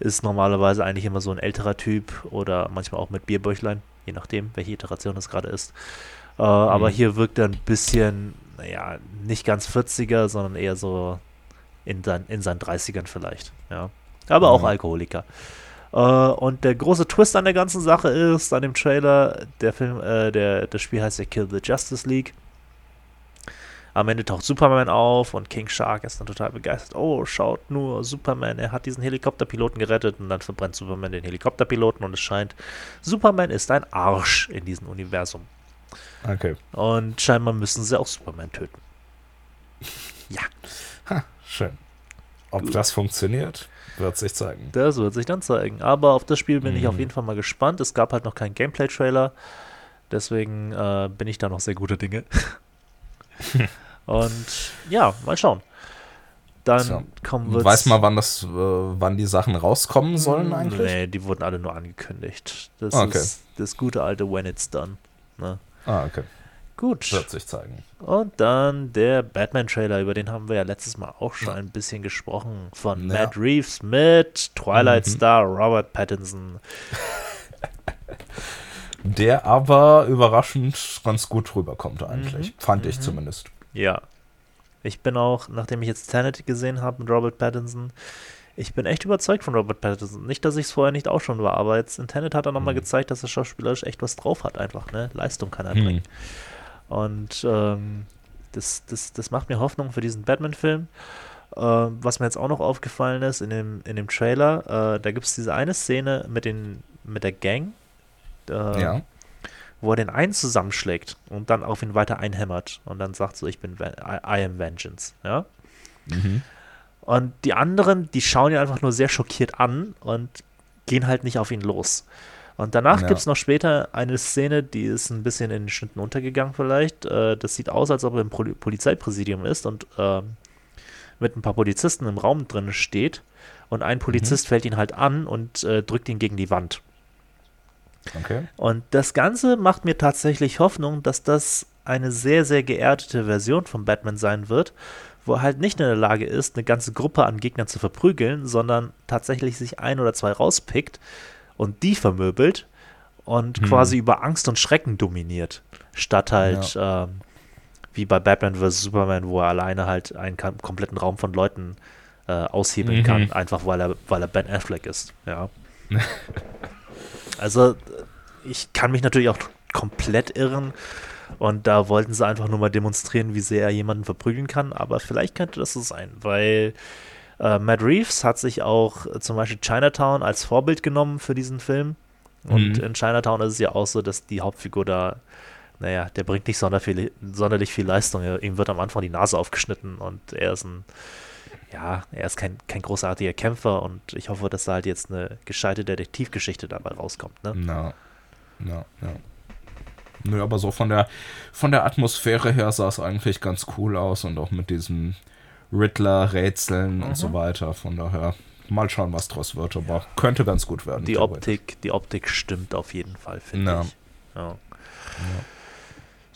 ist normalerweise eigentlich immer so ein älterer Typ oder manchmal auch mit Bierbäuchlein je nachdem, welche Iteration es gerade ist. Äh, mhm. Aber hier wirkt er ein bisschen, naja, nicht ganz 40er, sondern eher so in, sein, in seinen 30ern vielleicht. Ja. Aber mhm. auch Alkoholiker. Äh, und der große Twist an der ganzen Sache ist, an dem Trailer, der Film, äh, der, das Spiel heißt ja Kill the Justice League. Am Ende taucht Superman auf und King Shark ist dann total begeistert. Oh, schaut nur, Superman, er hat diesen Helikopterpiloten gerettet und dann verbrennt Superman den Helikopterpiloten und es scheint, Superman ist ein Arsch in diesem Universum. Okay. Und scheinbar müssen sie auch Superman töten. Ja. Ha, schön. Ob Gut. das funktioniert, wird sich zeigen. Das wird sich dann zeigen. Aber auf das Spiel bin mhm. ich auf jeden Fall mal gespannt. Es gab halt noch keinen Gameplay-Trailer. Deswegen äh, bin ich da noch sehr gute Dinge. (laughs) Und ja, mal schauen. Dann so. kommen wir. Weiß mal, wann das, äh, wann die Sachen rauskommen sollen hm, eigentlich? Nee, die wurden alle nur angekündigt. Das okay. ist das gute alte When It's Done. Ne? Ah, okay. Gut. Wird sich zeigen. Und dann der Batman-Trailer, über den haben wir ja letztes Mal auch schon ein bisschen gesprochen. Von ja. Matt Reeves mit Twilight mhm. Star Robert Pattinson. (laughs) Der aber überraschend ganz gut rüberkommt eigentlich. Mhm. Fand ich mhm. zumindest. Ja. Ich bin auch, nachdem ich jetzt Tenet gesehen habe mit Robert Pattinson, ich bin echt überzeugt von Robert Pattinson. Nicht, dass ich es vorher nicht auch schon war, aber jetzt in Tenet hat er nochmal mhm. gezeigt, dass er schauspielerisch echt was drauf hat, einfach, ne? Leistung kann er mhm. bringen. Und ähm, das, das, das macht mir Hoffnung für diesen Batman-Film. Äh, was mir jetzt auch noch aufgefallen ist in dem, in dem Trailer, äh, da gibt es diese eine Szene mit, den, mit der Gang, äh, ja. Wo er den einen zusammenschlägt und dann auf ihn weiter einhämmert und dann sagt so, ich bin, I, I am Vengeance, ja. Mhm. Und die anderen, die schauen ihn einfach nur sehr schockiert an und gehen halt nicht auf ihn los. Und danach ja. gibt es noch später eine Szene, die ist ein bisschen in den Schnitten untergegangen vielleicht. Äh, das sieht aus, als ob er im Pol Polizeipräsidium ist und äh, mit ein paar Polizisten im Raum drin steht. Und ein Polizist mhm. fällt ihn halt an und äh, drückt ihn gegen die Wand. Okay. Und das Ganze macht mir tatsächlich Hoffnung, dass das eine sehr, sehr geerdete Version von Batman sein wird, wo er halt nicht in der Lage ist, eine ganze Gruppe an Gegnern zu verprügeln, sondern tatsächlich sich ein oder zwei rauspickt und die vermöbelt und hm. quasi über Angst und Schrecken dominiert, statt halt ja. ähm, wie bei Batman vs. Superman, wo er alleine halt einen kompletten Raum von Leuten äh, aushebeln mhm. kann, einfach weil er, weil er Ben Affleck ist, ja. (laughs) Also ich kann mich natürlich auch komplett irren. Und da wollten sie einfach nur mal demonstrieren, wie sehr er jemanden verprügeln kann. Aber vielleicht könnte das so sein, weil äh, Matt Reeves hat sich auch äh, zum Beispiel Chinatown als Vorbild genommen für diesen Film. Und mhm. in Chinatown ist es ja auch so, dass die Hauptfigur da, naja, der bringt nicht sonderlich, sonderlich viel Leistung. Ihm wird am Anfang die Nase aufgeschnitten und er ist ein ja, er ist kein, kein großartiger Kämpfer und ich hoffe, dass da halt jetzt eine gescheite Detektivgeschichte dabei rauskommt. Ne? Na, na, ja. Nö, aber so von der, von der Atmosphäre her sah es eigentlich ganz cool aus und auch mit diesem Riddler-Rätseln mhm. und so weiter. Von daher mal schauen, was draus wird, aber ja. könnte ganz gut werden. Die Optik, die Optik stimmt auf jeden Fall, finde ich. Ja. ja.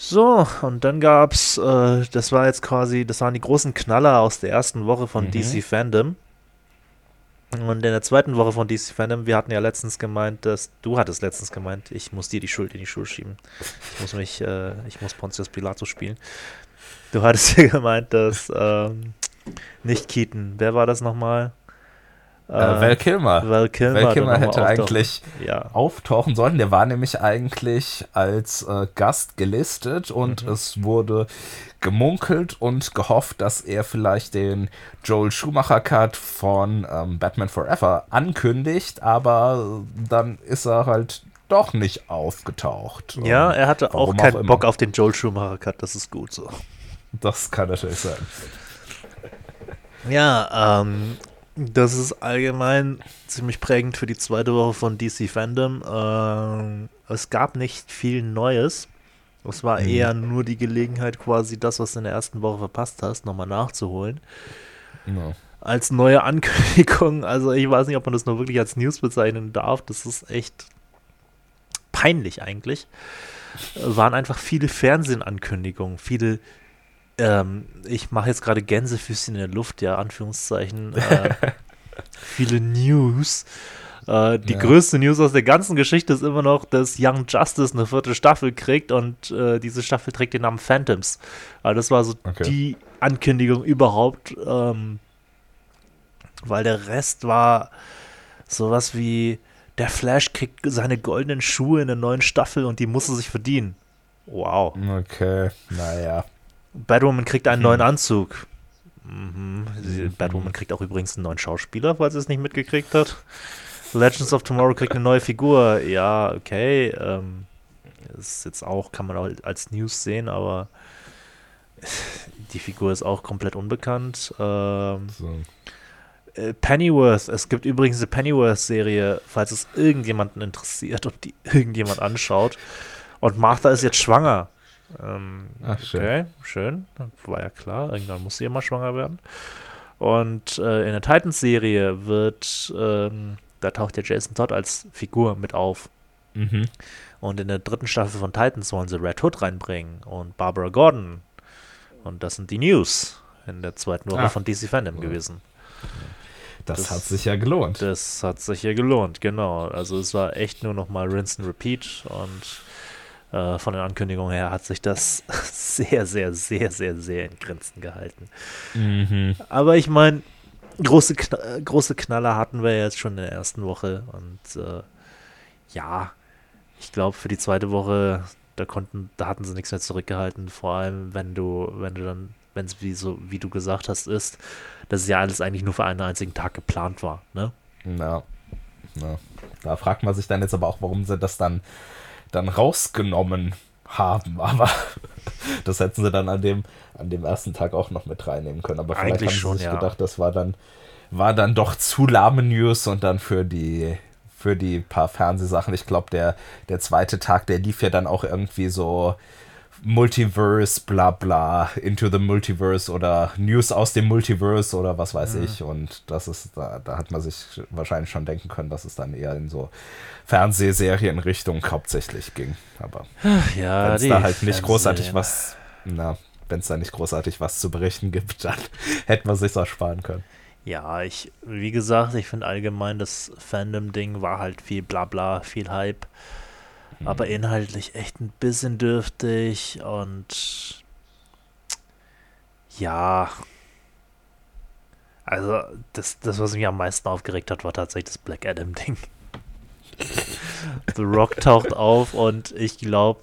So, und dann gab's, äh, das war jetzt quasi, das waren die großen Knaller aus der ersten Woche von mhm. DC Fandom. Und in der zweiten Woche von DC Fandom, wir hatten ja letztens gemeint, dass du hattest letztens gemeint, ich muss dir die Schuld in die Schuhe schieben. Ich muss mich, äh, ich muss Pontius Pilatus spielen. Du hattest (laughs) ja gemeint, dass ähm, nicht Keaton, wer war das nochmal? Äh, Val Kilmer. Val Kilmer, Val Kilmer hätte eigentlich ja. auftauchen sollen. Der war nämlich eigentlich als äh, Gast gelistet und mhm. es wurde gemunkelt und gehofft, dass er vielleicht den Joel Schumacher Cut von ähm, Batman Forever ankündigt, aber dann ist er halt doch nicht aufgetaucht. Ja, er hatte auch keinen auch Bock auf den Joel Schumacher Cut, das ist gut so. Das kann natürlich sein. Ja, ähm, das ist allgemein ziemlich prägend für die zweite Woche von DC Fandom. Ähm, es gab nicht viel Neues. Es war mhm. eher nur die Gelegenheit, quasi das, was du in der ersten Woche verpasst hast, nochmal nachzuholen. No. Als neue Ankündigung, also ich weiß nicht, ob man das nur wirklich als News bezeichnen darf. Das ist echt peinlich eigentlich. Waren einfach viele Fernsehankündigungen, viele ähm, ich mache jetzt gerade Gänsefüßchen in der Luft, ja, Anführungszeichen. (laughs) Äh, viele News. Äh, die ja. größte News aus der ganzen Geschichte ist immer noch, dass Young Justice eine vierte Staffel kriegt und äh, diese Staffel trägt den Namen Phantoms. Also das war so okay. die Ankündigung überhaupt, ähm, weil der Rest war sowas wie der Flash kriegt seine goldenen Schuhe in der neuen Staffel und die muss er sich verdienen. Wow. Okay, naja. Batwoman kriegt einen hm. neuen Anzug. Mhm. Batwoman kriegt auch übrigens einen neuen Schauspieler, falls es nicht mitgekriegt hat. Legends of Tomorrow kriegt eine neue Figur. Ja, okay. Ähm, ist jetzt auch, kann man auch als News sehen, aber die Figur ist auch komplett unbekannt. Ähm, so. Äh, Pennyworth, es gibt übrigens eine Pennyworth-Serie, falls es irgendjemanden interessiert und die (laughs) irgendjemand anschaut. Und Martha ist jetzt schwanger. Ähm, Ach, schön. Okay, schön. War ja klar, irgendwann muss sie immer schwanger werden. Und äh, in der Titans-Serie wird, ähm, da taucht ja Jason Todd als Figur mit auf. Mhm. Und in der dritten Staffel von Titans wollen sie Red Hood reinbringen und Barbara Gordon. Und das sind die News in der zweiten Woche Ach. von DC Fandom ja. gewesen. Das, das, hat sich ja gelohnt. Das hat sich ja gelohnt, genau. Also es war echt nur noch mal Rinse and Repeat und äh, von den Ankündigungen her hat sich das (laughs) sehr, sehr, sehr, sehr, sehr in Grenzen gehalten. Mhm. Aber ich meine, große, Kn große Knaller hatten wir jetzt schon in der ersten Woche und äh, ja, ich glaube für die zweite Woche, da konnten, da hatten sie nichts mehr zurückgehalten, vor allem wenn du, wenn du dann, wenn es wie so, wie du gesagt hast, ist, dass es ja alles eigentlich nur für einen einzigen Tag geplant war, ne? Ja. ja. Da fragt man sich dann jetzt aber auch, warum sie das dann dann rausgenommen haben. (laughs) Aber das hätten sie dann an dem, an dem ersten Tag auch noch mit reinnehmen können. Aber vielleicht Eigentlich haben sie schon, sich ja. gedacht, das war dann, war dann doch zu lahme News und dann für die für die paar Fernsehsachen. Ich glaube, der, der zweite Tag, der lief ja dann auch irgendwie so Multiverse, bla bla, Into the Multiverse oder News aus dem Multiverse oder was weiß mhm. ich. Und das ist, da, da hat man sich wahrscheinlich schon denken können, dass es dann eher in so Fernsehserienrichtung hauptsächlich ging. Aber ja, wenn es da halt nicht großartig was, na, wenn es da nicht großartig was zu berichten gibt, (laughs) dann hätte man sich auch sparen können. Ja, ich, wie gesagt, ich finde allgemein das Fandom-Ding war halt viel Blabla, viel Hype aber mhm. inhaltlich echt ein bisschen dürftig und ja. Also, das, das, was mich am meisten aufgeregt hat, war tatsächlich das Black Adam-Ding. The Rock taucht auf und ich glaube,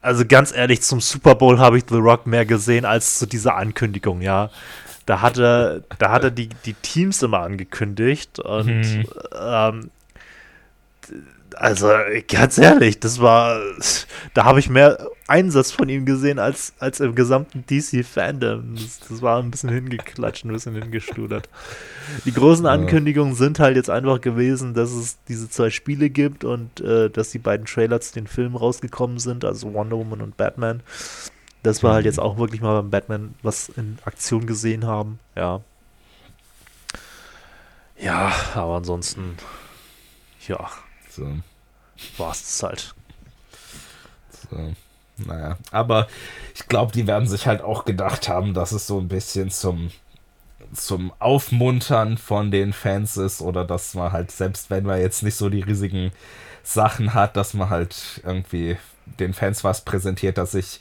also ganz ehrlich, zum Super Bowl habe ich The Rock mehr gesehen als zu dieser Ankündigung, ja. Da hat er, da hat er die, die Teams immer angekündigt und mhm. ähm, also ganz ehrlich, das war, da habe ich mehr Einsatz von ihm gesehen als, als im gesamten DC-Fandom. Das, das, war ein bisschen hingeklatscht, ein bisschen hingestudert. Die großen Ankündigungen sind halt jetzt einfach gewesen, dass es diese zwei Spiele gibt und äh, dass die beiden Trailer zu den Filmen rausgekommen sind, also Wonder Woman und Batman. dass wir halt jetzt auch wirklich mal beim Batman was in Aktion gesehen haben. Ja. Ja, aber ansonsten, ja. So. War es halt. So. Naja, aber ich glaube, die werden sich halt auch gedacht haben, dass es so ein bisschen zum, zum Aufmuntern von den Fans ist oder dass man halt, selbst wenn man jetzt nicht so die riesigen Sachen hat, dass man halt irgendwie den Fans was präsentiert, dass sich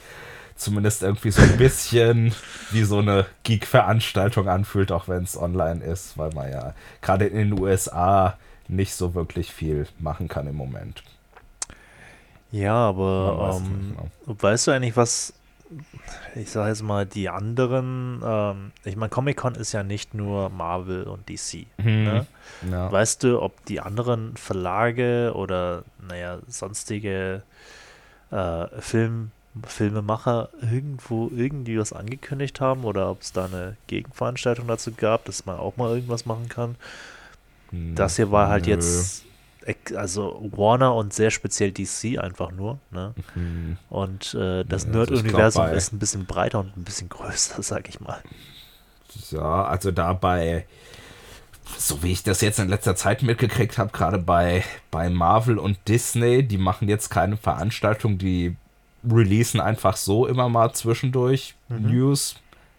zumindest irgendwie so ein bisschen wie so eine Geek-Veranstaltung anfühlt, auch wenn es online ist, weil man ja gerade in den USA nicht so wirklich viel machen kann im Moment. Ja, aber ähm, genau. weißt du eigentlich, was, ich sage jetzt mal, die anderen, ähm, ich meine, Comic-Con ist ja nicht nur Marvel und DC. Hm. Ne? Ja. Weißt du, ob die anderen Verlage oder, naja, sonstige äh, Film, Filmemacher irgendwo irgendwie was angekündigt haben oder ob es da eine Gegenveranstaltung dazu gab, dass man auch mal irgendwas machen kann. Hm, das hier war halt Nö. jetzt also Warner und sehr speziell DC einfach nur. Ne? Mhm. Und äh, das ja, Nerd-Universum also ist ein bisschen breiter und ein bisschen größer, (laughs) sag ich mal. Ja, also dabei, so wie ich das jetzt in letzter Zeit mitgekriegt habe, gerade bei, bei Marvel und Disney, die machen jetzt keine Veranstaltung, die releasen einfach so immer mal zwischendurch mhm. News.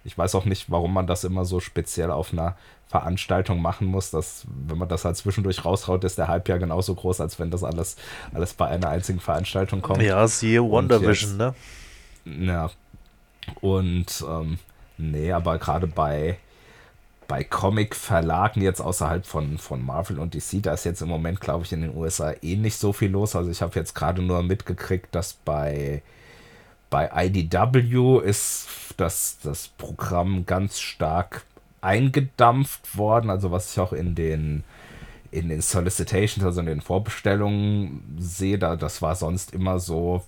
Ich weiß auch nicht, warum man das immer so speziell auf einer Veranstaltung machen muss, dass, wenn man das halt zwischendurch raushaut, ist der Hype ja genauso groß, als wenn das alles, alles bei einer einzigen Veranstaltung kommt. Ja, siehe Wonder Vision, ne? Ja. Und ähm, nee, aber gerade bei, bei Comic-Verlagen jetzt außerhalb von, von Marvel und DC, da ist jetzt im Moment, glaube ich, in den USA eh nicht so viel los. Also ich habe jetzt gerade nur mitgekriegt, dass bei, bei IDW ist das, das Programm ganz stark eingedampft worden, also was ich auch in den in den Solicitations, also in den Vorbestellungen sehe, da das war sonst immer so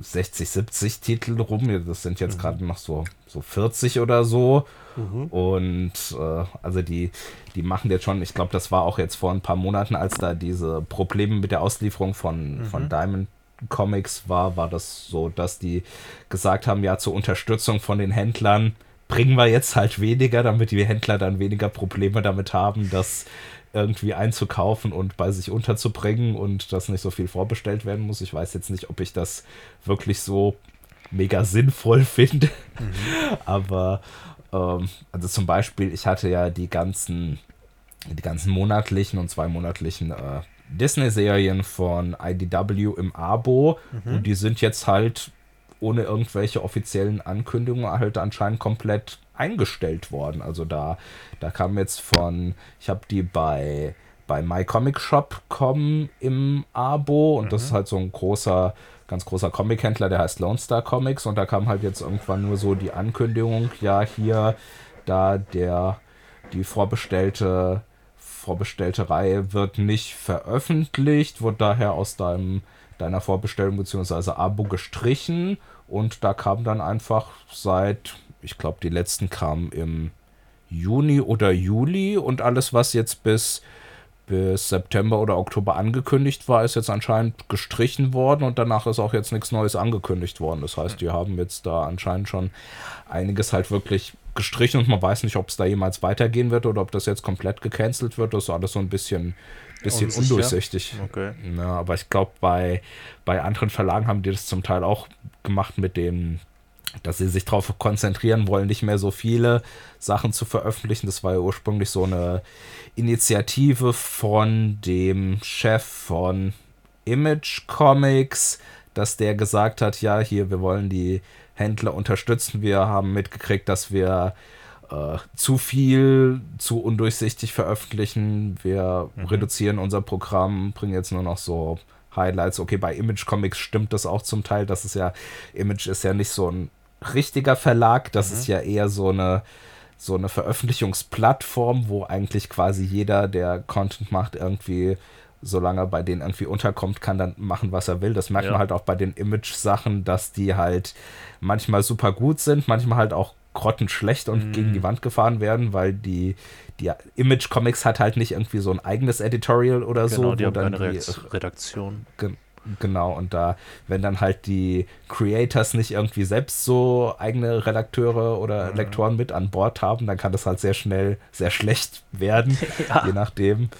60, 70 Titel rum. Das sind jetzt mhm. gerade noch so, so 40 oder so. Mhm. Und äh, also die, die machen jetzt schon, ich glaube, das war auch jetzt vor ein paar Monaten, als da diese Probleme mit der Auslieferung von, mhm. von Diamond Comics war, war das so, dass die gesagt haben, ja, zur Unterstützung von den Händlern bringen wir jetzt halt weniger, damit die Händler dann weniger Probleme damit haben, das irgendwie einzukaufen und bei sich unterzubringen und dass nicht so viel vorbestellt werden muss. Ich weiß jetzt nicht, ob ich das wirklich so mega sinnvoll (laughs) finde. Mhm. Aber ähm, also zum Beispiel, ich hatte ja die ganzen, die ganzen monatlichen und zweimonatlichen äh, Disney-Serien von IDW im Abo mhm. und die sind jetzt halt ohne irgendwelche offiziellen Ankündigungen halt anscheinend komplett eingestellt worden. Also da, da kam jetzt von, ich habe die bei bei My Comic Shop kommen im Abo und mhm. das ist halt so ein großer, ganz großer Comic-Händler, der heißt Lone Star Comics und da kam halt jetzt irgendwann nur so die Ankündigung, ja hier, da der die vorbestellte vorbestellte Reihe wird nicht veröffentlicht, wird daher aus deinem deiner Vorbestellung bzw. Abo gestrichen und da kam dann einfach seit, ich glaube, die letzten kamen im Juni oder Juli und alles, was jetzt bis, bis September oder Oktober angekündigt war, ist jetzt anscheinend gestrichen worden und danach ist auch jetzt nichts Neues angekündigt worden. Das heißt, die haben jetzt da anscheinend schon einiges halt wirklich gestrichen und man weiß nicht, ob es da jemals weitergehen wird oder ob das jetzt komplett gecancelt wird. Das ist alles so ein bisschen bisschen Unsicher. undurchsichtig. Okay. Ja, aber ich glaube, bei, bei anderen Verlagen haben die das zum Teil auch gemacht mit dem, dass sie sich darauf konzentrieren wollen, nicht mehr so viele Sachen zu veröffentlichen. Das war ja ursprünglich so eine Initiative von dem Chef von Image Comics, dass der gesagt hat, ja, hier, wir wollen die Händler unterstützen. Wir haben mitgekriegt, dass wir äh, zu viel, zu undurchsichtig veröffentlichen. Wir mhm. reduzieren unser Programm, bringen jetzt nur noch so Highlights. Okay, bei Image Comics stimmt das auch zum Teil. Das ist ja, Image ist ja nicht so ein richtiger Verlag, das mhm. ist ja eher so eine so eine Veröffentlichungsplattform, wo eigentlich quasi jeder, der Content macht, irgendwie, solange bei denen irgendwie unterkommt, kann dann machen, was er will. Das merkt ja. man halt auch bei den Image-Sachen, dass die halt manchmal super gut sind, manchmal halt auch grottenschlecht und mm. gegen die Wand gefahren werden, weil die, die Image Comics hat halt nicht irgendwie so ein eigenes Editorial oder genau, so. Die haben eine die, Redaktion. Genau, und da, wenn dann halt die Creators nicht irgendwie selbst so eigene Redakteure oder mhm. Lektoren mit an Bord haben, dann kann das halt sehr schnell sehr schlecht werden, (laughs) ja. je nachdem.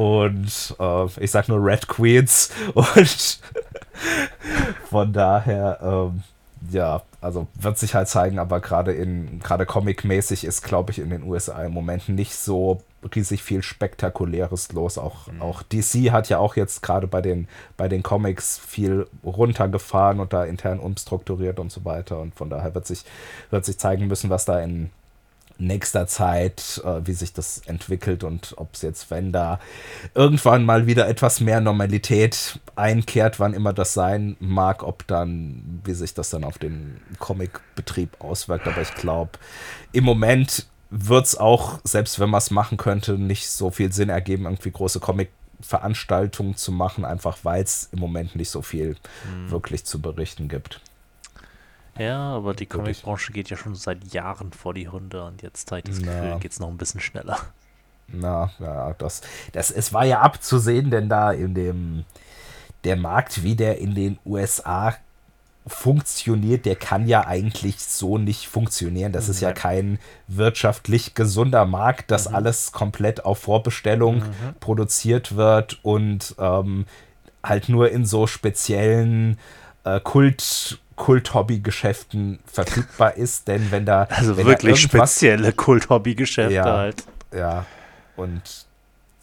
Und äh, ich sag nur Red Queens (laughs) und von daher, ähm, ja, also wird sich halt zeigen, aber gerade in, gerade comic-mäßig ist, glaube ich, in den USA im Moment nicht so riesig viel Spektakuläres los. Auch, mhm. auch DC hat ja auch jetzt gerade bei den, bei den Comics viel runtergefahren und da intern umstrukturiert und so weiter. Und von daher wird sich, wird sich zeigen müssen, was da in nächster Zeit, äh, wie sich das entwickelt und ob es jetzt, wenn da irgendwann mal wieder etwas mehr Normalität einkehrt, wann immer das sein mag, ob dann, wie sich das dann auf den Comicbetrieb auswirkt. Aber ich glaube, im Moment wird es auch, selbst wenn man es machen könnte, nicht so viel Sinn ergeben, irgendwie große Comic-Veranstaltungen zu machen, einfach weil es im Moment nicht so viel mhm. wirklich zu berichten gibt. Ja, aber die Comicbranche geht ja schon seit Jahren vor die Hunde und jetzt habe ich das Gefühl, geht es noch ein bisschen schneller. Na, ja, das, das, es war ja abzusehen, denn da in dem, der Markt, wie der in den USA funktioniert, der kann ja eigentlich so nicht funktionieren. Das mhm. ist ja kein wirtschaftlich gesunder Markt, dass mhm. alles komplett auf Vorbestellung mhm. produziert wird und ähm, halt nur in so speziellen äh, Kult Kult-Hobby-Geschäften verfügbar ist, denn wenn da also wenn wirklich da spezielle Kult-Hobby-Geschäfte ja, halt. Ja, und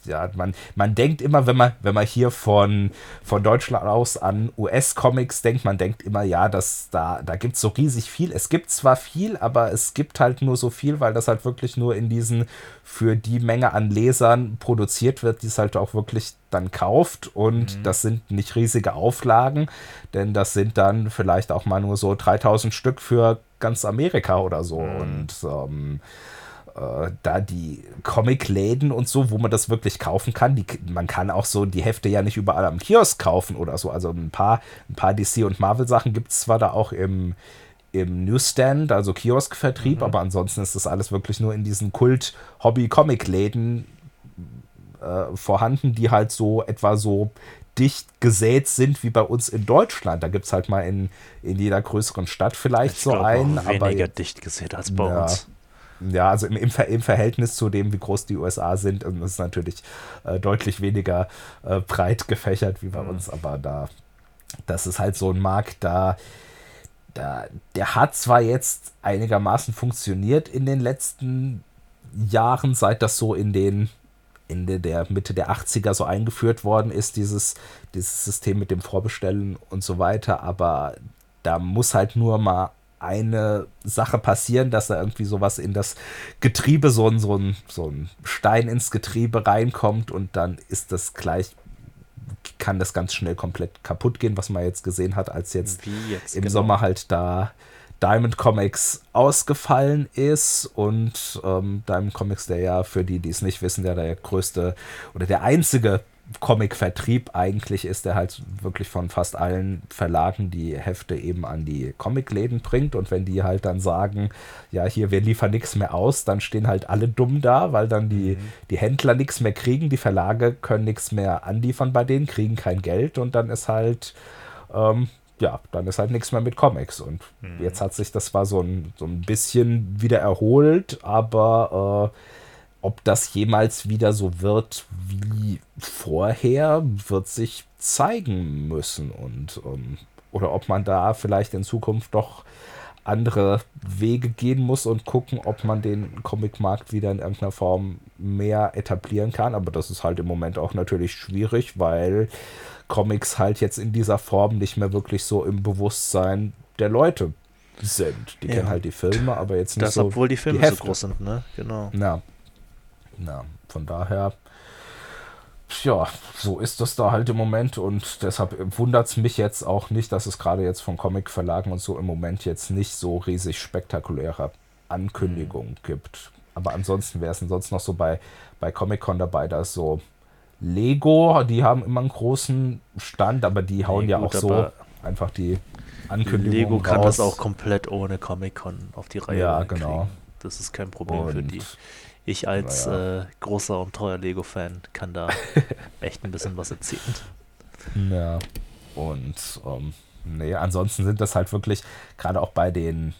ja, man, man denkt immer, wenn man, wenn man hier von, von Deutschland aus an US-Comics denkt, man denkt immer, ja, dass da, da gibt es so riesig viel. Es gibt zwar viel, aber es gibt halt nur so viel, weil das halt wirklich nur in diesen für die Menge an Lesern produziert wird, die es halt auch wirklich dann kauft. Und mhm. das sind nicht riesige Auflagen, denn das sind dann vielleicht auch mal nur so 3000 Stück für ganz Amerika oder so. Mhm. Und ähm, äh, da die Comicläden und so, wo man das wirklich kaufen kann. Die, man kann auch so die Hefte ja nicht überall am Kiosk kaufen oder so. Also ein paar, ein paar DC- und Marvel-Sachen gibt es zwar da auch im, im Newsstand, also Kioskvertrieb, mhm. aber ansonsten ist das alles wirklich nur in diesen Kult-Hobby-Comic-Läden äh, vorhanden, die halt so etwa so dicht gesät sind wie bei uns in Deutschland. Da gibt es halt mal in, in jeder größeren Stadt vielleicht ich so einen. Weniger aber dicht gesät als bei ja, uns. Ja, also im, im, im, Verhältnis zu dem, wie groß die USA sind, ist es natürlich äh, deutlich weniger äh, breit gefächert wie bei mhm. uns, aber da, das ist halt so ein Markt, da, da, der hat zwar jetzt einigermaßen funktioniert in den letzten Jahren, seit das so in den Ende der Mitte der 80er so eingeführt worden ist, dieses, dieses System mit dem Vorbestellen und so weiter, aber da muss halt nur mal eine Sache passieren, dass da irgendwie sowas in das Getriebe, so ein, so ein, so ein Stein ins Getriebe reinkommt und dann ist das gleich, kann das ganz schnell komplett kaputt gehen, was man jetzt gesehen hat, als jetzt, jetzt im genau. Sommer halt da Diamond Comics ausgefallen ist und ähm, Diamond Comics, der ja für die, die es nicht wissen, der der größte oder der einzige Comic-Vertrieb eigentlich ist, der halt wirklich von fast allen Verlagen die Hefte eben an die Comicläden bringt. Und wenn die halt dann sagen, ja, hier, wir liefern nichts mehr aus, dann stehen halt alle dumm da, weil dann die, mhm. die Händler nichts mehr kriegen, die Verlage können nichts mehr anliefern bei denen, kriegen kein Geld und dann ist halt, ähm, ja, dann ist halt nichts mehr mit Comics. Und mhm. jetzt hat sich das zwar so ein, so ein bisschen wieder erholt, aber äh, ob das jemals wieder so wird wie vorher, wird sich zeigen müssen. Und ähm, oder ob man da vielleicht in Zukunft doch andere Wege gehen muss und gucken, ob man den Comicmarkt wieder in irgendeiner Form mehr etablieren kann. Aber das ist halt im Moment auch natürlich schwierig, weil Comics halt jetzt in dieser Form nicht mehr wirklich so im Bewusstsein der Leute sind. Die ja. kennen halt die Filme, aber jetzt nicht das, so. Obwohl die Filme die so groß sind, ne? Genau. Ja. Na, von daher, ja, so ist das da halt im Moment und deshalb wundert es mich jetzt auch nicht, dass es gerade jetzt von Comic-Verlagen und so im Moment jetzt nicht so riesig spektakuläre Ankündigungen mhm. gibt. Aber ansonsten wäre es ansonsten noch so bei, bei Comic-Con dabei, dass so Lego, die haben immer einen großen Stand, aber die hauen nee, ja gut, auch so einfach die Ankündigungen Lego kann raus. das auch komplett ohne Comic-Con auf die Reihe Ja, genau. Kriegen. Das ist kein Problem und für die. Ich als naja. äh, großer und treuer Lego-Fan kann da (laughs) echt ein bisschen was erzählen. Ja. Und ähm, nee, ansonsten sind das halt wirklich, gerade auch bei den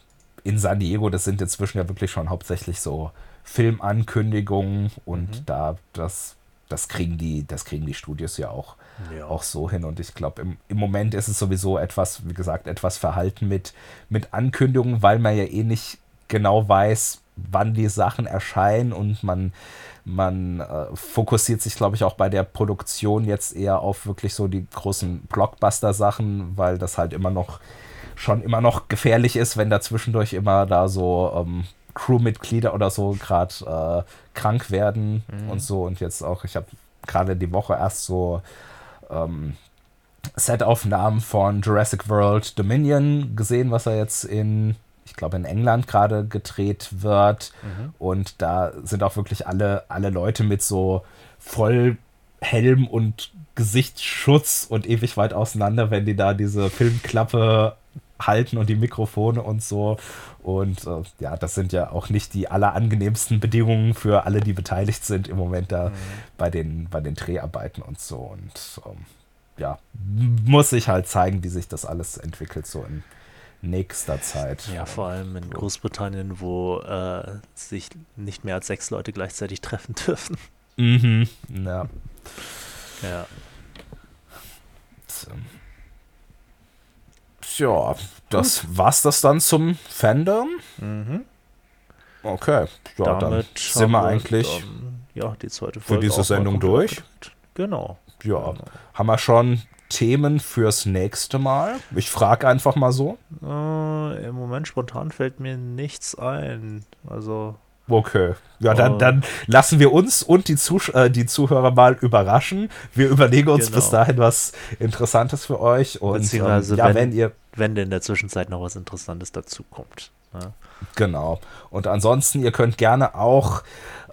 in San Diego, das sind inzwischen ja wirklich schon hauptsächlich so Filmankündigungen und mhm. da das das kriegen die, das kriegen die Studios ja auch, ja. auch so hin. Und ich glaube, im, im Moment ist es sowieso etwas, wie gesagt, etwas verhalten mit, mit Ankündigungen, weil man ja eh nicht genau weiß, wann die Sachen erscheinen und man, man äh, fokussiert sich, glaube ich, auch bei der Produktion jetzt eher auf wirklich so die großen Blockbuster-Sachen, weil das halt immer noch schon immer noch gefährlich ist, wenn da zwischendurch immer da so ähm, Crewmitglieder oder so gerade äh, krank werden mhm. und so. Und jetzt auch, ich habe gerade die Woche erst so ähm, Setaufnahmen von Jurassic World Dominion gesehen, was er jetzt in, ich glaube, in England gerade gedreht wird. Mhm. Und da sind auch wirklich alle, alle Leute mit so voll Helm und Gesichtsschutz und ewig weit auseinander, wenn die da diese Filmklappe halten und die Mikrofone und so. Und äh, ja, das sind ja auch nicht die allerangenehmsten Bedingungen für alle, die beteiligt sind im Moment da mhm. bei, den, bei den Dreharbeiten und so. Und ähm, ja, muss sich halt zeigen, wie sich das alles entwickelt, so in nächster Zeit. Ja, vor allem in Großbritannien, wo äh, sich nicht mehr als sechs Leute gleichzeitig (laughs) treffen dürfen. Mhm, ja. Ja. So ja, das Gut. war's das dann zum Fandom. Mhm. Okay, ja, Damit dann sind wir eigentlich dann, ja, die zweite Folge für diese Sendung durch. Genau. Ja, genau. haben wir schon Themen fürs nächste Mal? Ich frage einfach mal so. Äh, Im Moment spontan fällt mir nichts ein. Also Okay. Ja, dann, oh. dann lassen wir uns und die, Zusch äh, die Zuhörer mal überraschen. Wir überlegen uns genau. bis dahin was Interessantes für euch. Und Beziehungsweise, ähm, ja, wenn, wenn, ihr. Wenn in der Zwischenzeit noch was Interessantes dazu kommt. Ja. Genau. Und ansonsten, ihr könnt gerne auch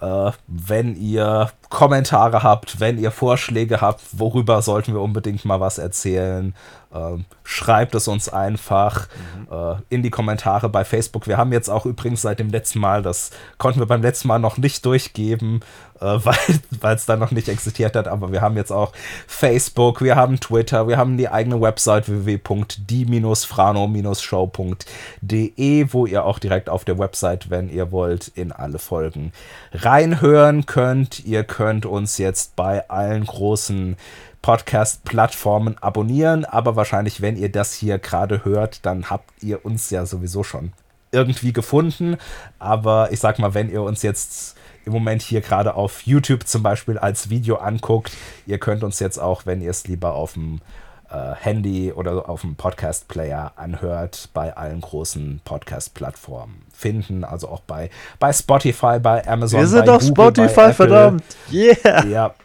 äh, wenn ihr Kommentare habt, wenn ihr Vorschläge habt, worüber sollten wir unbedingt mal was erzählen, äh, schreibt es uns einfach mhm. äh, in die Kommentare bei Facebook. Wir haben jetzt auch übrigens seit dem letzten Mal, das konnten wir beim letzten Mal noch nicht durchgeben, äh, (laughs) weil es da noch nicht existiert hat, aber wir haben jetzt auch Facebook, wir haben Twitter, wir haben die eigene Website www.die-frano-show.de, wo ihr auch direkt auf der Website, wenn ihr wollt, in alle Folgen reinhören könnt. Ihr könnt uns jetzt bei allen großen Podcast-Plattformen abonnieren, aber wahrscheinlich, wenn ihr das hier gerade hört, dann habt ihr uns ja sowieso schon irgendwie gefunden. Aber ich sag mal, wenn ihr uns jetzt im Moment hier gerade auf YouTube zum Beispiel als Video anguckt, ihr könnt uns jetzt auch, wenn ihr es lieber auf dem äh, Handy oder auf dem Podcast-Player anhört, bei allen großen Podcast-Plattformen finden. Also auch bei, bei Spotify, bei Amazon. Wir sind auf Google, Spotify, verdammt. Yeah. Ja.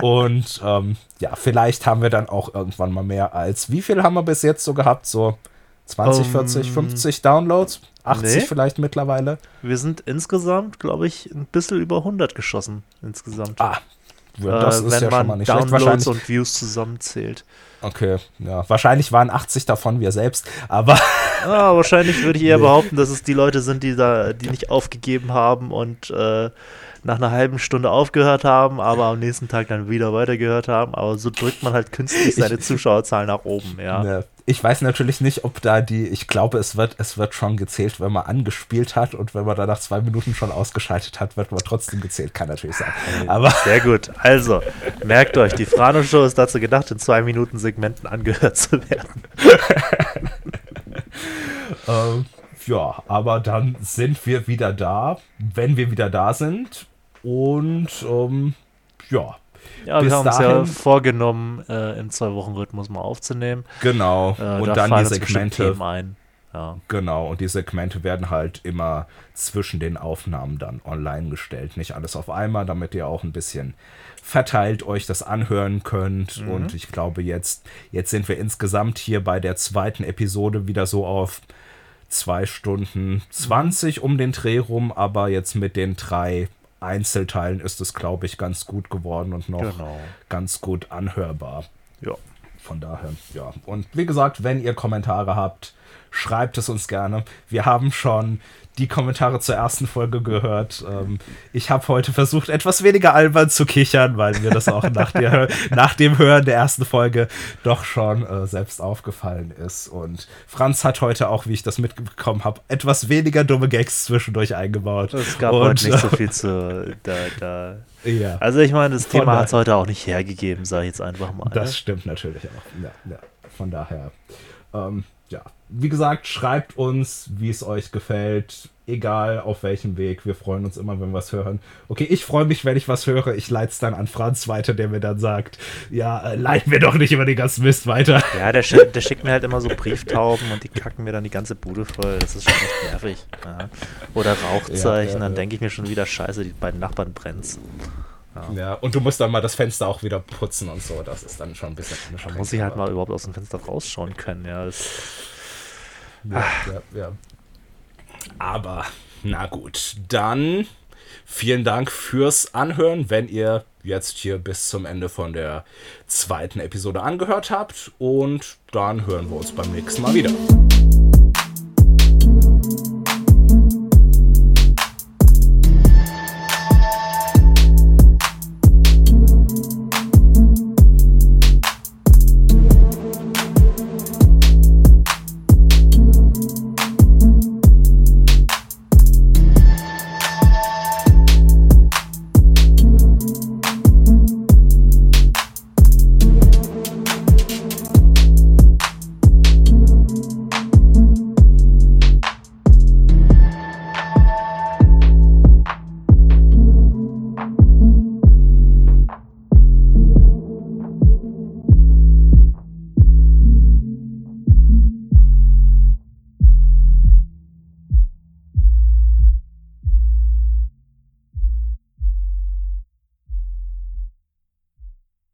Und ähm, ja, vielleicht haben wir dann auch irgendwann mal mehr als. Wie viel haben wir bis jetzt so gehabt? So 20, um, 40, 50 Downloads? 80 nee. vielleicht mittlerweile? Wir sind insgesamt, glaube ich, ein bisschen über 100 geschossen insgesamt. Ah, das äh, ist ja schon mal nicht Downloads schlecht. und Views zusammenzählt. Okay, ja. Wahrscheinlich waren 80 davon wir selbst, aber. (laughs) ah, wahrscheinlich würde ich eher behaupten, dass es die Leute sind, die da, die nicht aufgegeben haben und äh, nach einer halben Stunde aufgehört haben, aber am nächsten Tag dann wieder weitergehört haben. Aber so drückt man halt künstlich seine Zuschauerzahl nach oben, ja. ja. Ich weiß natürlich nicht, ob da die, ich glaube, es wird, es wird schon gezählt, wenn man angespielt hat und wenn man da nach zwei Minuten schon ausgeschaltet hat, wird man trotzdem gezählt. Kann natürlich sein. Aber (laughs) Sehr gut. Also, merkt euch, die Frano-Show ist dazu gedacht, in zwei Minuten Segmenten angehört zu werden. (laughs) ähm, ja, aber dann sind wir wieder da, wenn wir wieder da sind. Und ähm, ja. Ja, wir haben uns ja vorgenommen, äh, im Zwei-Wochen-Rhythmus mal aufzunehmen. Genau. Äh, und da dann die Segmente. Ein. Ja. Genau, und die Segmente werden halt immer zwischen den Aufnahmen dann online gestellt. Nicht alles auf einmal, damit ihr auch ein bisschen verteilt euch das anhören könnt. Mhm. Und ich glaube, jetzt, jetzt sind wir insgesamt hier bei der zweiten Episode wieder so auf zwei Stunden 20 mhm. um den Dreh rum, aber jetzt mit den drei Einzelteilen ist es, glaube ich, ganz gut geworden und noch genau. ganz gut anhörbar. Ja. Von daher, ja. Und wie gesagt, wenn ihr Kommentare habt, schreibt es uns gerne. Wir haben schon die Kommentare zur ersten Folge gehört. Ähm, ich habe heute versucht, etwas weniger albern zu kichern, weil mir das auch nach, der, (laughs) nach dem Hören der ersten Folge doch schon äh, selbst aufgefallen ist. Und Franz hat heute auch, wie ich das mitbekommen habe, etwas weniger dumme Gags zwischendurch eingebaut. Es gab Und, heute nicht so viel zu. Da, da. Ja. Also, ich meine, das Von Thema hat es heute auch nicht hergegeben, sage ich jetzt einfach mal. Das ne? stimmt natürlich auch. Ja, ja. Von daher, ähm, ja. Wie gesagt, schreibt uns, wie es euch gefällt, egal auf welchem Weg. Wir freuen uns immer, wenn wir was hören. Okay, ich freue mich, wenn ich was höre. Ich leite es dann an Franz weiter, der mir dann sagt, ja, äh, leiten wir doch nicht über den ganzen Mist weiter. Ja, der, der schickt mir halt immer so Brieftauben und die kacken mir dann die ganze Bude voll. Das ist schon echt nervig. Ja. Oder Rauchzeichen, Ja, ja, dann denke ich mir schon wieder, scheiße, die beiden Nachbarn brennt's. Ja, und du musst dann mal das Fenster auch wieder putzen und so. Das ist dann schon ein bisschen. Schon Muss ich halt mal überhaupt aus dem Fenster rausschauen können. Ja, das, Ja, ja, ja. Aber, na gut, dann vielen Dank fürs Anhören, wenn ihr jetzt hier bis zum Ende von der zweiten Episode angehört habt. Und dann hören wir uns beim nächsten Mal wieder.